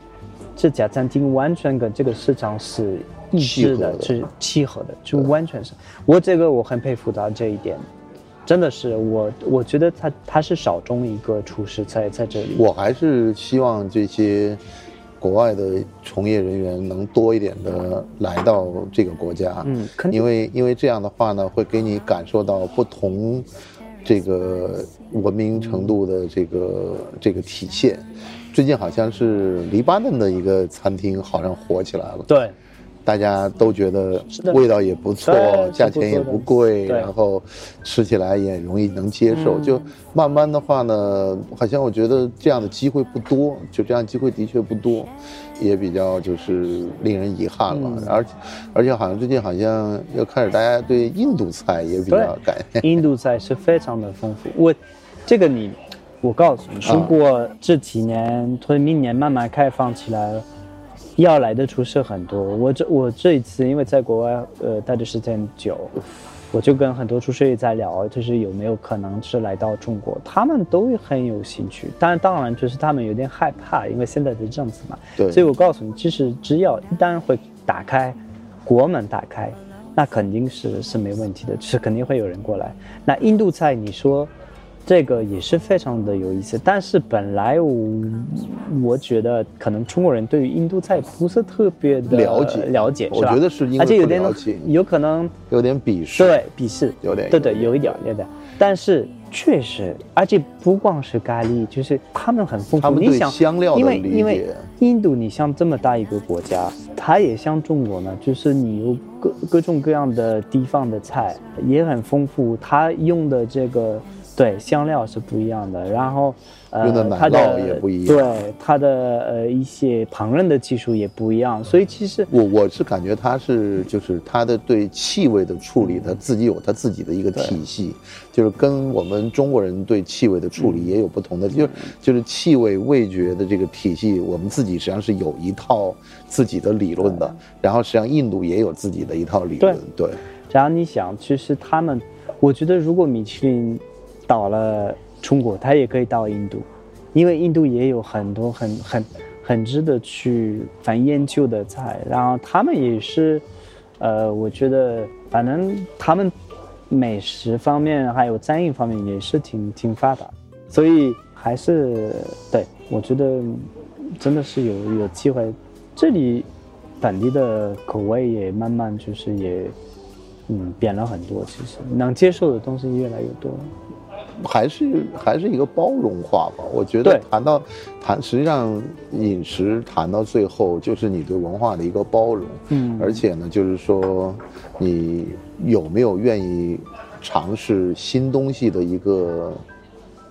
这家餐厅完全跟这个市场是一致的，的是契合的，就完全是。我这个我很佩服他这一点。真的是我，我觉得他他是少中一个厨师在在这里。我还是希望这些国外的从业人员能多一点的来到这个国家，嗯因为因为这样的话呢，会给你感受到不同这个文明程度的这个这个体现。最近好像是黎巴嫩的一个餐厅好像火起来了，对，大家都觉得味道也不错，价钱也不贵，然后吃起来也容易能接受。嗯就慢慢的话呢，好像我觉得这样的机会不多，就这样机会的确不多，也比较就是令人遗憾了。嗯而且而且好像最近好像又开始大家对印度菜也比较感印度菜是非常的丰富。我这个你，我告诉你，啊如果这几年或者明年慢慢开放起来了，要来的厨师很多。我这我这一次因为在国外呃待的时间久，我就跟很多厨师也在聊，就是有没有可能是来到中国，他们都很有兴趣。当然，当然就是他们有点害怕，因为现在的政策嘛。对所以我告诉你，其实只要一旦会打开国门打开，那肯定是是没问题的，就是肯定会有人过来。那印度菜，你说这个也是非常的有意思，但是本来我我觉得可能中国人对于印度菜不是特别的了解了解，我吧觉得是因为而且有点有可能有点鄙视。对鄙视，有点对对，有一点有点，但是确实，而且不光是咖喱，就是他们很丰富。因为因为印度，你像这么大一个国家，它也像中国呢，就是你有各各种各样的地方的菜，也很丰富。它用的这个对香料是不一样的，然后呃用的奶它的酪也不一样。对它的呃一些烹饪的技术也不一样，所以其实我我是感觉它是就是它的对气味的处理，它自己有它自己的一个体系，就是跟我们中国人对气味的处理也有不同的，就是就是气味味觉的这个体系，我们自己实际上是有一套自己的理论的，然后实际上印度也有自己的一套理论，对。然后你想，其实他们，我觉得如果米其林到了中国，他也可以到印度，因为印度也有很多很很很值得去反研究的菜，然后他们也是，呃，我觉得反正他们美食方面还有餐饮方面也是挺挺发达，所以还是对我觉得真的是有有机会，这里本地的口味也慢慢就是也。嗯，变了很多，其实能接受的东西越来越多。还是还是一个包容化吧。我觉得谈到谈，实际上饮食谈到最后就是你对文化的一个包容，嗯。而且呢，就是说你有没有愿意尝试新东西的一个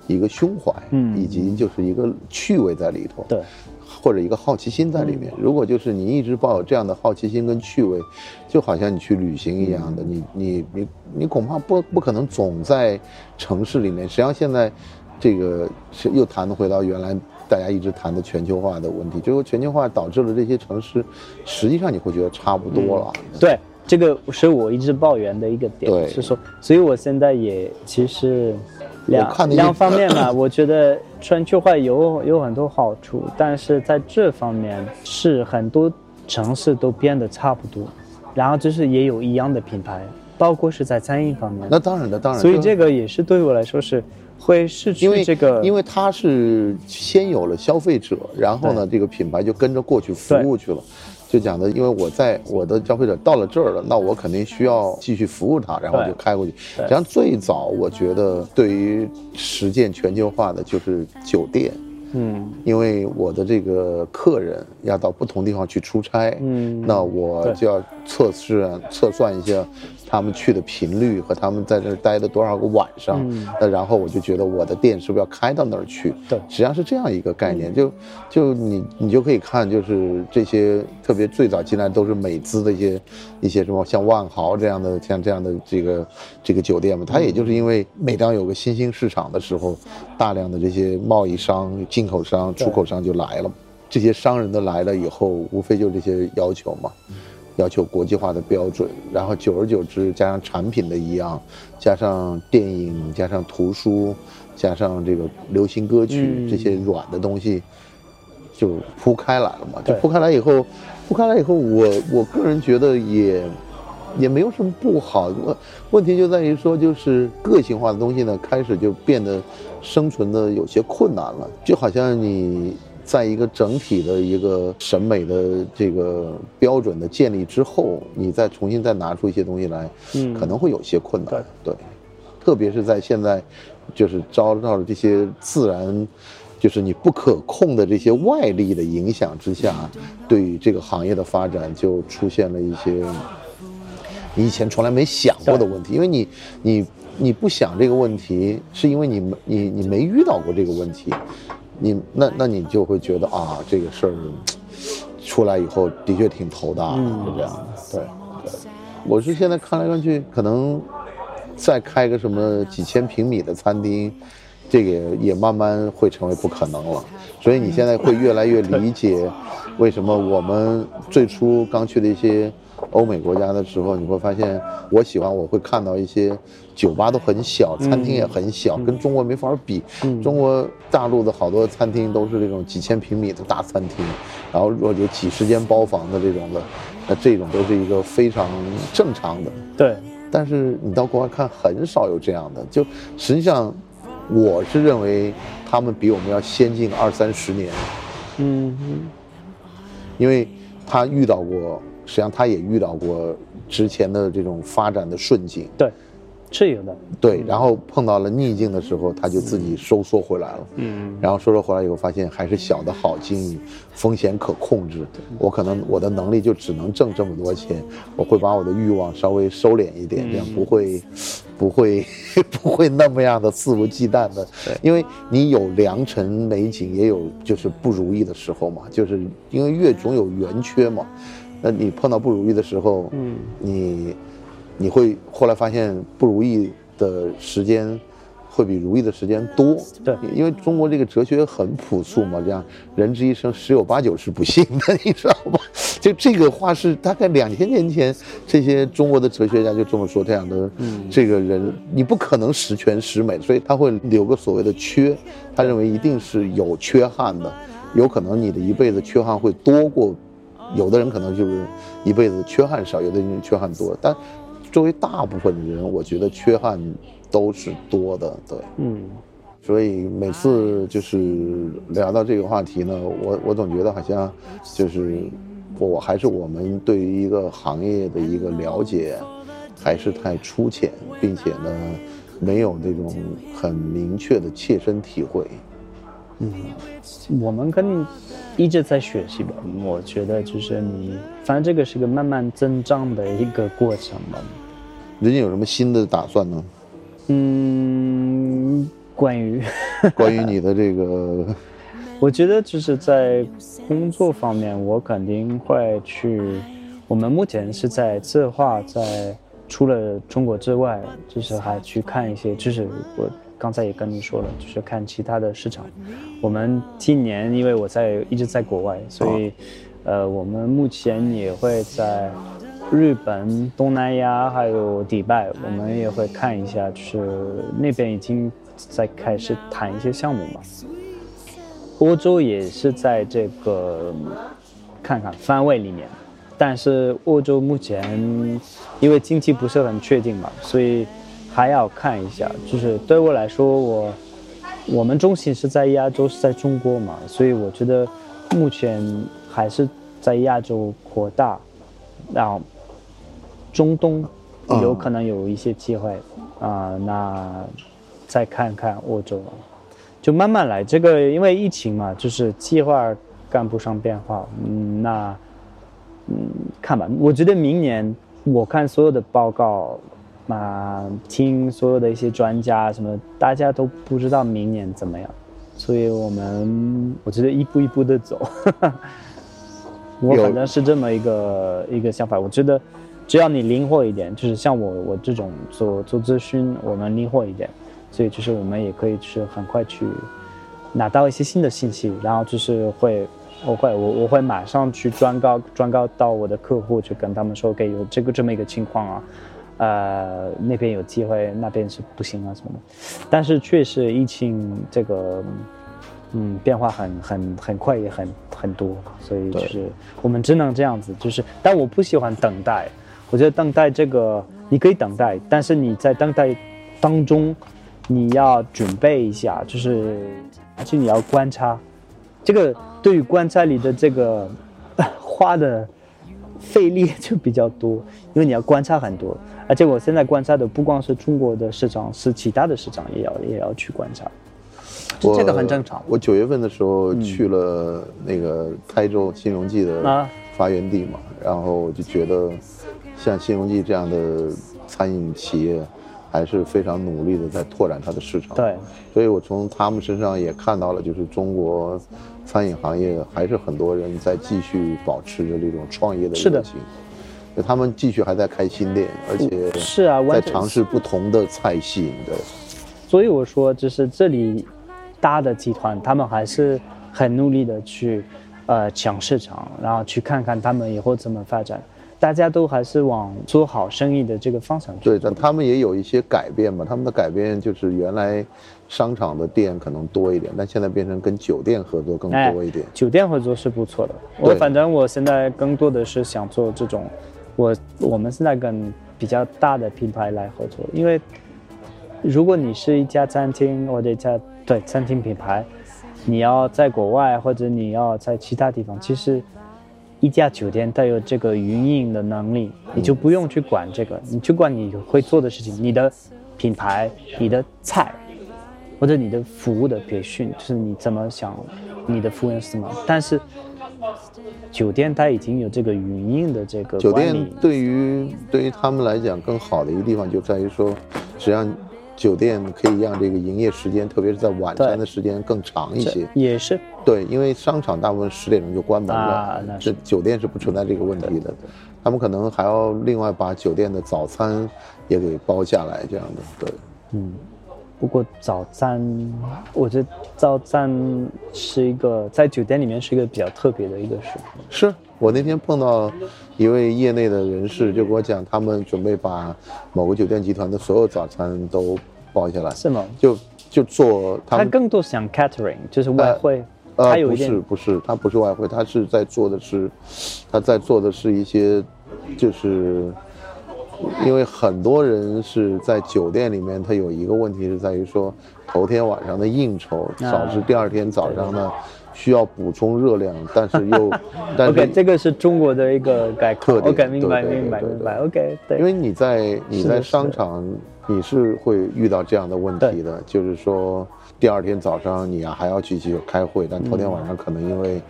一个胸怀，嗯以及就是一个趣味在里头，对，或者一个好奇心在里面。嗯如果就是你一直抱有这样的好奇心跟趣味，就好像你去旅行一样的，嗯你你你你恐怕不不可能总在城市里面。实际上现在这个是又谈回到原来。大家一直谈的全球化的问题，就是全球化导致了这些城市，实际上你会觉得差不多了。对，这个是我一直抱怨的一个点，是说，所以我现在也其实两看两方面吧，我觉得全球化有有很多好处，但是在这方面是很多城市都变得差不多，然后就是也有一样的品牌，包括是在餐饮方面，那当然的，当然。所以这个也是对我来说是会失因为去这个，因为它是先有了消费者，然后呢，这个品牌就跟着过去服务去了。就讲的，因为我在我的消费者到了这儿了，那我肯定需要继续服务他，然后对就开过去。实际上最早我觉得对于实践全球化的就是酒店，嗯因为我的这个客人要到不同地方去出差，嗯那我就要测试啊测算一下他们去的频率和他们在这儿待的多少个晚上，嗯。那然后我就觉得我的店是不是要开到那儿去？对。实际上是这样一个概念，就就你你就可以看，就是这些特别最早进来都是美资的一些一些什么像万豪这样的像这样的这个这个酒店嘛，它也就是因为每当有个新兴市场的时候，大量的这些贸易商、进口商、出口商就来了。这些商人的来了以后，无非就这些要求嘛，要求国际化的标准，然后久而久之，加上产品的一样，加上电影，加上图书，加上这个流行歌曲、嗯这些软的东西，就铺开来了嘛。就铺开来以后，铺开来以后，我我个人觉得也也没有什么不好。问问题就在于说，就是个性化的东西呢，开始就变得生存的有些困难了，就好像你。在一个整体的一个审美的这个标准的建立之后，你再重新再拿出一些东西来，嗯。可能会有些困难。对，特别是在现在，就是遭到了这些自然，就是你不可控的这些外力的影响之下，对于这个行业的发展就出现了一些你以前从来没想过的问题，因为你你你不想这个问题，是因为你没你你没遇到过这个问题，你那那你就会觉得啊，这个事儿出来以后的确挺头大的，是这样的。对对，我是现在看来看去，可能再开个什么几千平米的餐厅，这个也慢慢会成为不可能了。所以你现在会越来越理解，为什么我们最初刚去的一些欧美国家的时候，你会发现，我喜欢我会看到一些酒吧都很小，餐厅也很小，跟中国没法比。中国大陆的好多餐厅都是这种几千平米的大餐厅，然后如果有几十间包房的这种的，那这种都是一个非常正常的。对，但是你到国外看，很少有这样的。就实际上，我是认为他们比我们要先进二三十年，嗯嗯因为他遇到过，实际上他也遇到过之前的这种发展的顺境，对，是有的。对，然后碰到了逆境的时候，他就自己收缩回来了。嗯，然后收缩回来以后，发现还是小的好经营，风险可控制。我可能我的能力就只能挣这么多钱，我会把我的欲望稍微收敛一点，这样不会，不会 不会那么样的肆无忌惮的。因为你有良辰美景，也有就是不如意的时候嘛，就是因为月总有圆缺嘛。那你碰到不如意的时候，嗯，你你会后来发现不如意的时间会比如意的时间多。对因为中国这个哲学很朴素嘛，这样人之一生十有八九是不幸的，你知道吗？就这个话是大概两千年前这些中国的哲学家就这么说，这样的这个人你不可能十全十美，所以他会留个所谓的缺，他认为一定是有缺憾的，有可能你的一辈子缺憾会多过。有的人可能就是一辈子缺憾少，有的人缺憾多，但作为大部分的人，我觉得缺憾都是多的，对。嗯所以每次就是聊到这个话题呢，我我总觉得好像就是我还是我们对于一个行业的一个了解还是太粗浅，并且呢没有那种很明确的切身体会。嗯我们肯定一直在学习吧。我觉得就是你，反正这个是个慢慢增长的一个过程吧。人家有什么新的打算呢？嗯，关于 关于你的这个，我觉得就是在工作方面，我肯定会去。我们目前是在策划，在除了中国之外，就是还去看一些，就是我刚才也跟你说了，就是看其他的市场。我们今年因为我在一直在国外，所以呃，我们目前也会在日本、东南亚还有迪拜，我们也会看一下，就是那边已经在开始谈一些项目嘛。欧洲也是在这个看看范围里面，但是欧洲目前因为经济不是很确定嘛，所以还要看一下。就是对我来说，我我们中心是在亚洲，是在中国嘛，所以我觉得目前还是在亚洲扩大，然后中东有可能有一些机会啊、那再看看欧洲。就慢慢来。这个因为疫情嘛，就是计划赶不上变化。嗯，那嗯看吧。我觉得明年我看所有的报告，啊、听所有的一些专家什么，大家都不知道明年怎么样，所以我们我觉得一步一步的走。我反正是这么一个一个想法。我觉得只要你灵活一点，就是像我我这种做做咨询，我们灵活一点。所以就是我们也可以就是很快去拿到一些新的信息，然后就是会我会我我会马上去转告转告到我的客户，去跟他们说，OK 有这个这么一个情况啊，呃那边有机会，那边是不行啊什么的。但是确实疫情这个嗯变化很很很快也很很多，所以就是我们只能这样子，就是但我不喜欢等待，我觉得等待这个你可以等待，但是你在等待当中。你要准备一下，就是而且你要观察，这个对于观察里的这个 花的费力就比较多，因为你要观察很多，而且我现在观察的不光是中国的市场，是其他的市场也要也要去观察。这个很正常。我九月份的时候去了那个台州新荣记的啊发源地嘛，然后我就觉得，像新荣记这样的餐饮企业，还是非常努力的在拓展它的市场。对，所以我从他们身上也看到了，就是中国餐饮行业还是很多人在继续保持着这种创业的是的热情。就他们继续还在开新店，而且是啊，在尝试不同的菜系。对，所以我说，就是这里大的集团，他们还是很努力的去呃抢市场，然后去看看他们以后怎么发展。大家都还是往做好生意的这个方向去。对，但他们也有一些改变嘛。他们的改变就是原来商场的店可能多一点，但现在变成跟酒店合作更哎多一点。酒店合作是不错的。我反正我现在更多的是想做这种，我我们现在跟比较大的品牌来合作，因为如果你是一家餐厅或者一家对餐厅品牌，你要在国外或者你要在其他地方，其实一家酒店它有这个运营的能力，你就不用去管这个，你去管你会做的事情，你的品牌、你的菜。或者你的服务的培训，就是你怎么想，你的服务员是什么。但是酒店它已经有这个运营的这个酒店，对于对于他们来讲，更好的一个地方就在于说，实际上酒店可以让这个营业时间，特别是在晚餐的时间更长一些。也是对，因为商场大部分十点钟就关门了，这酒店是不存在这个问题的。他们可能还要另外把酒店的早餐也给包下来，这样的。对，嗯不过早餐，我觉得早餐是一个在酒店里面是一个比较特别的一个事。是我那天碰到一位业内的人士，就跟我讲，他们准备把某个酒店集团的所有早餐都包下来，是吗？就就做他它们更多想 catering，就是外汇，呃，不是不是，他不是外汇，他是在做的是，他在做的是一些，就是，因为很多人是在酒店里面，他有一个问题是在于说，头天晚上的应酬啊导致第二天早上呢需要补充热量，但是又，但 OK，是这个是中国的一个概括。特点 OK，明白明白明白。OK，对，因为你在你在商场，你是会遇到这样的问题的，就是说第二天早上你啊还要去去开会，但头天晚上可能因为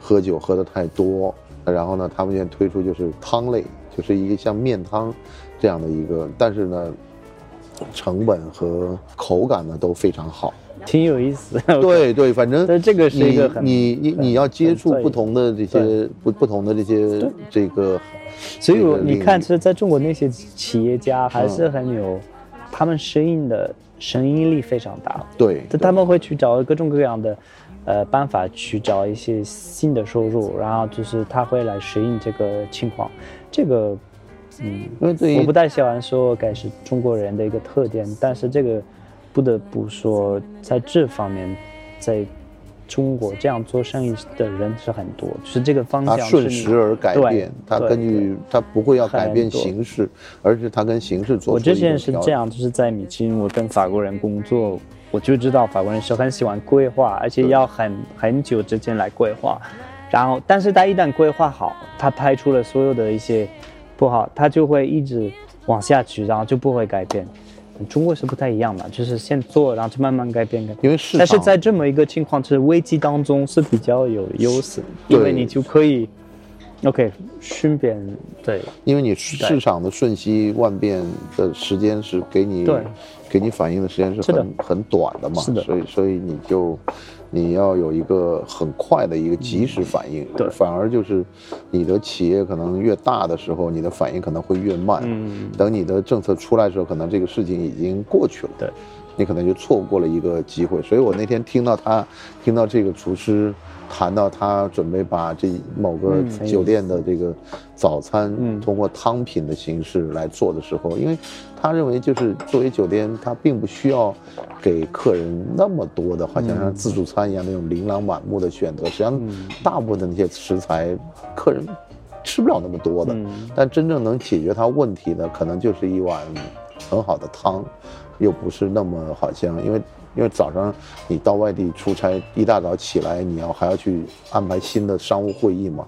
喝酒喝的太多，然后呢，他们现在推出就是汤类，就是一个像面汤这样的一个，但是呢，成本和口感呢都非常好。挺有意思。对对，反正 对这个是一个很你你你你要接触不同的这些不不同的这些这个，所以我你看，其实在中国那些企业家还是很有，他们适应的生意力非常大，对，他们会去找各种各样的，呃办法去找一些新的收入，然后就是他会来适应这个情况，这个。嗯，因为对于我不太喜欢说该是中国人的一个特点，但是这个不得不说，在这方面，在中国这样做生意的人是很多，就是这个方向是你顺时而改变，它根据它不会要改变形式，而是它跟形式做我之前是这样，就是在米其林，我跟法国人工作，我就知道法国人是很喜欢规划，而且要很很久之前来规划。然后，但是他一旦规划好，他拍出了所有的一些不好，他就会一直往下去，然后就不会改变。中国是不太一样的，就是先做，然后就慢慢改变改变。因为市但是在这么一个情况，就是危机当中是比较有优势，因为你就可以，OK，顺便对。因为你市场的瞬息万变的时间是给你对。给你反应的时间是很很短的嘛，是的。所以所以你就你要有一个很快的一个及时反应，对反而就是你的企业可能越大的时候，你的反应可能会越慢，嗯等你的政策出来的时候，可能这个事情已经过去了，对。你可能就错过了一个机会。所以我那天听到他，听到这个厨师谈到他准备把这某个嗯酒店的这个早餐嗯通过汤品的形式来做的时候，因为他认为就是作为酒店，他并不需要给客人那么多的，好像像自助餐一样那种琳琅满目的选择。实际上，大部分的那些食材，客人吃不了那么多的。嗯但真正能解决他问题的，可能就是一碗很好的汤，又不是那么好像，因为因为早上你到外地出差，一大早起来你要还要去安排新的商务会议嘛，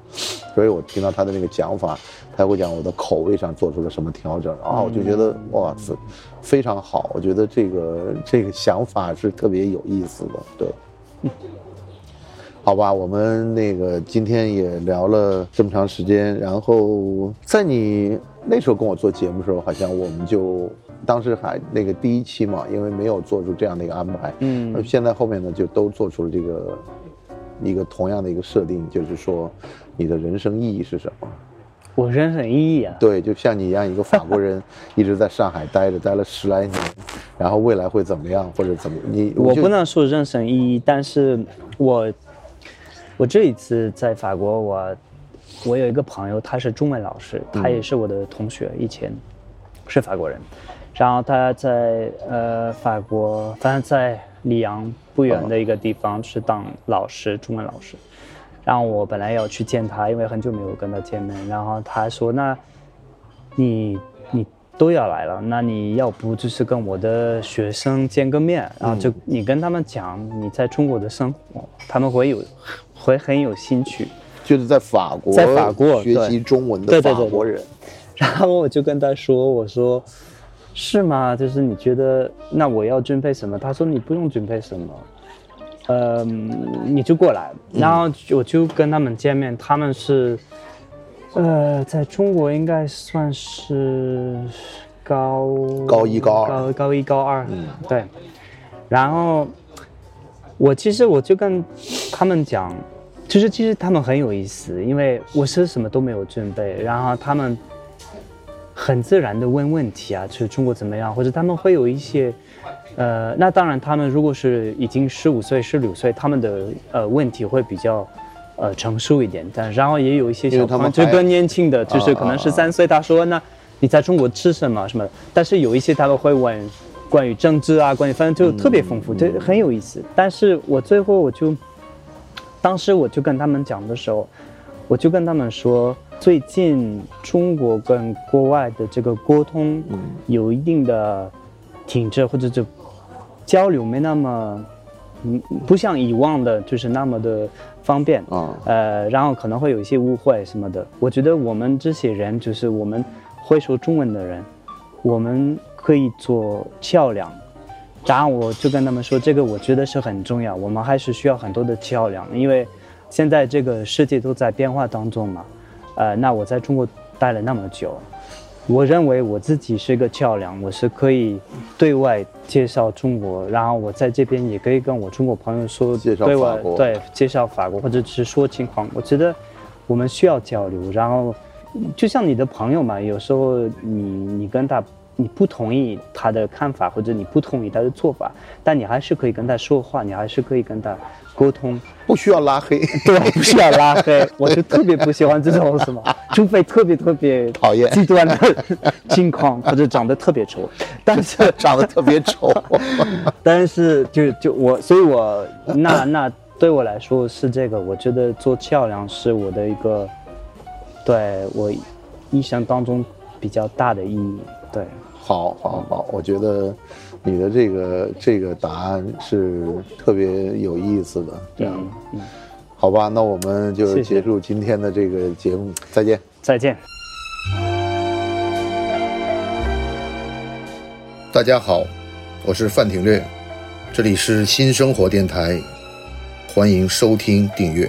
所以我听到他的那个讲法，他会讲我的口味上做出了什么调整，然后我就觉得哇塞，非常好，我觉得这个这个想法是特别有意思的，对。好吧，我们那个今天也聊了这么长时间，然后在你那时候跟我做节目的时候，好像我们就当时还那个第一期嘛，因为没有做出这样的一个安排，嗯。那现在后面呢就都做出了这个一个同样的一个设定，就是说你的人生意义是什么？我人生意义啊，对，就像你一样，一个法国人 一直在上海待着，待了十来年，然后未来会怎么样，或者怎么你我不能说人生意义，但是我我这一次在法国，我我有一个朋友，他是中文老师，他也是我的同学，以前是法国人，然后他在呃法国，反正在里昂不远的一个地方去当老师，中文老师。然后我本来要去见他，因为很久没有跟他见面。然后他说：“那你你都要来了，那你要不就是跟我的学生见个面，然后就你跟他们讲你在中国的生活，他们会有会很有兴趣。”就是在法国，在法国学习中文的对对对法国人，然后我就跟他说：“我说是吗？就是你觉得那我要准备什么？”他说：“你不用准备什么，嗯，你就过来。”然后我就跟他们见面，他们是呃，在中国应该算是高高一高二高高一高二，嗯，对。然后我其实我就跟他们讲，就是其实他们很有意思，因为我是什么都没有准备，然后他们很自然的问问题啊，就是中国怎么样，或者他们会有一些，呃，那当然他们如果是已经十五岁、十六岁，他们的呃问题会比较。呃，成熟一点，但然后也有一些小朋友就他们还更年轻的，就是啊可能啊十三岁，他说那你在中国吃什么什么的，但是有一些他们会问关于政治啊，关于反正就特别丰富，这很有意思。但是我最后我就，当时我就跟他们讲的时候，我就跟他们说，最近中国跟国外的这个沟通有一定的停滞，或者就交流没那么，嗯，不像以往的就是那么的方便。啊，呃，然后可能会有一些误会什么的。我觉得我们这些人，就是我们会说中文的人，我们可以做桥梁。然后我就跟他们说，这个我觉得是很重要，我们还是需要很多的桥梁，因为现在这个世界都在变化当中嘛。呃，那我在中国待了那么久，我认为我自己是一个桥梁，我是可以对外介绍中国，然后我在这边也可以跟我中国朋友说，对外对介绍法国，或者是说情况。我觉得我们需要交流，然后就像你的朋友嘛，有时候你你跟他你不同意他的看法，或者你不同意他的做法，但你还是可以跟他说话，你还是可以跟他沟通。不需要拉黑，对，不需要拉黑，我就特别不喜欢这种什么，除非特别特别讨厌极端的情况，或者长得特别丑，但是长得特别丑。但是就就我，所以我那那对我来说是这个，我觉得做桥梁是我的一个，对我一生当中比较大的意义。对，好，好，好，我觉得你的这个这个答案是特别有意思的。这样，嗯嗯，好吧，那我们就结束今天的这个节目，再见。再见。大家好，我是范廷略，这里是新生活电台，欢迎收听订阅。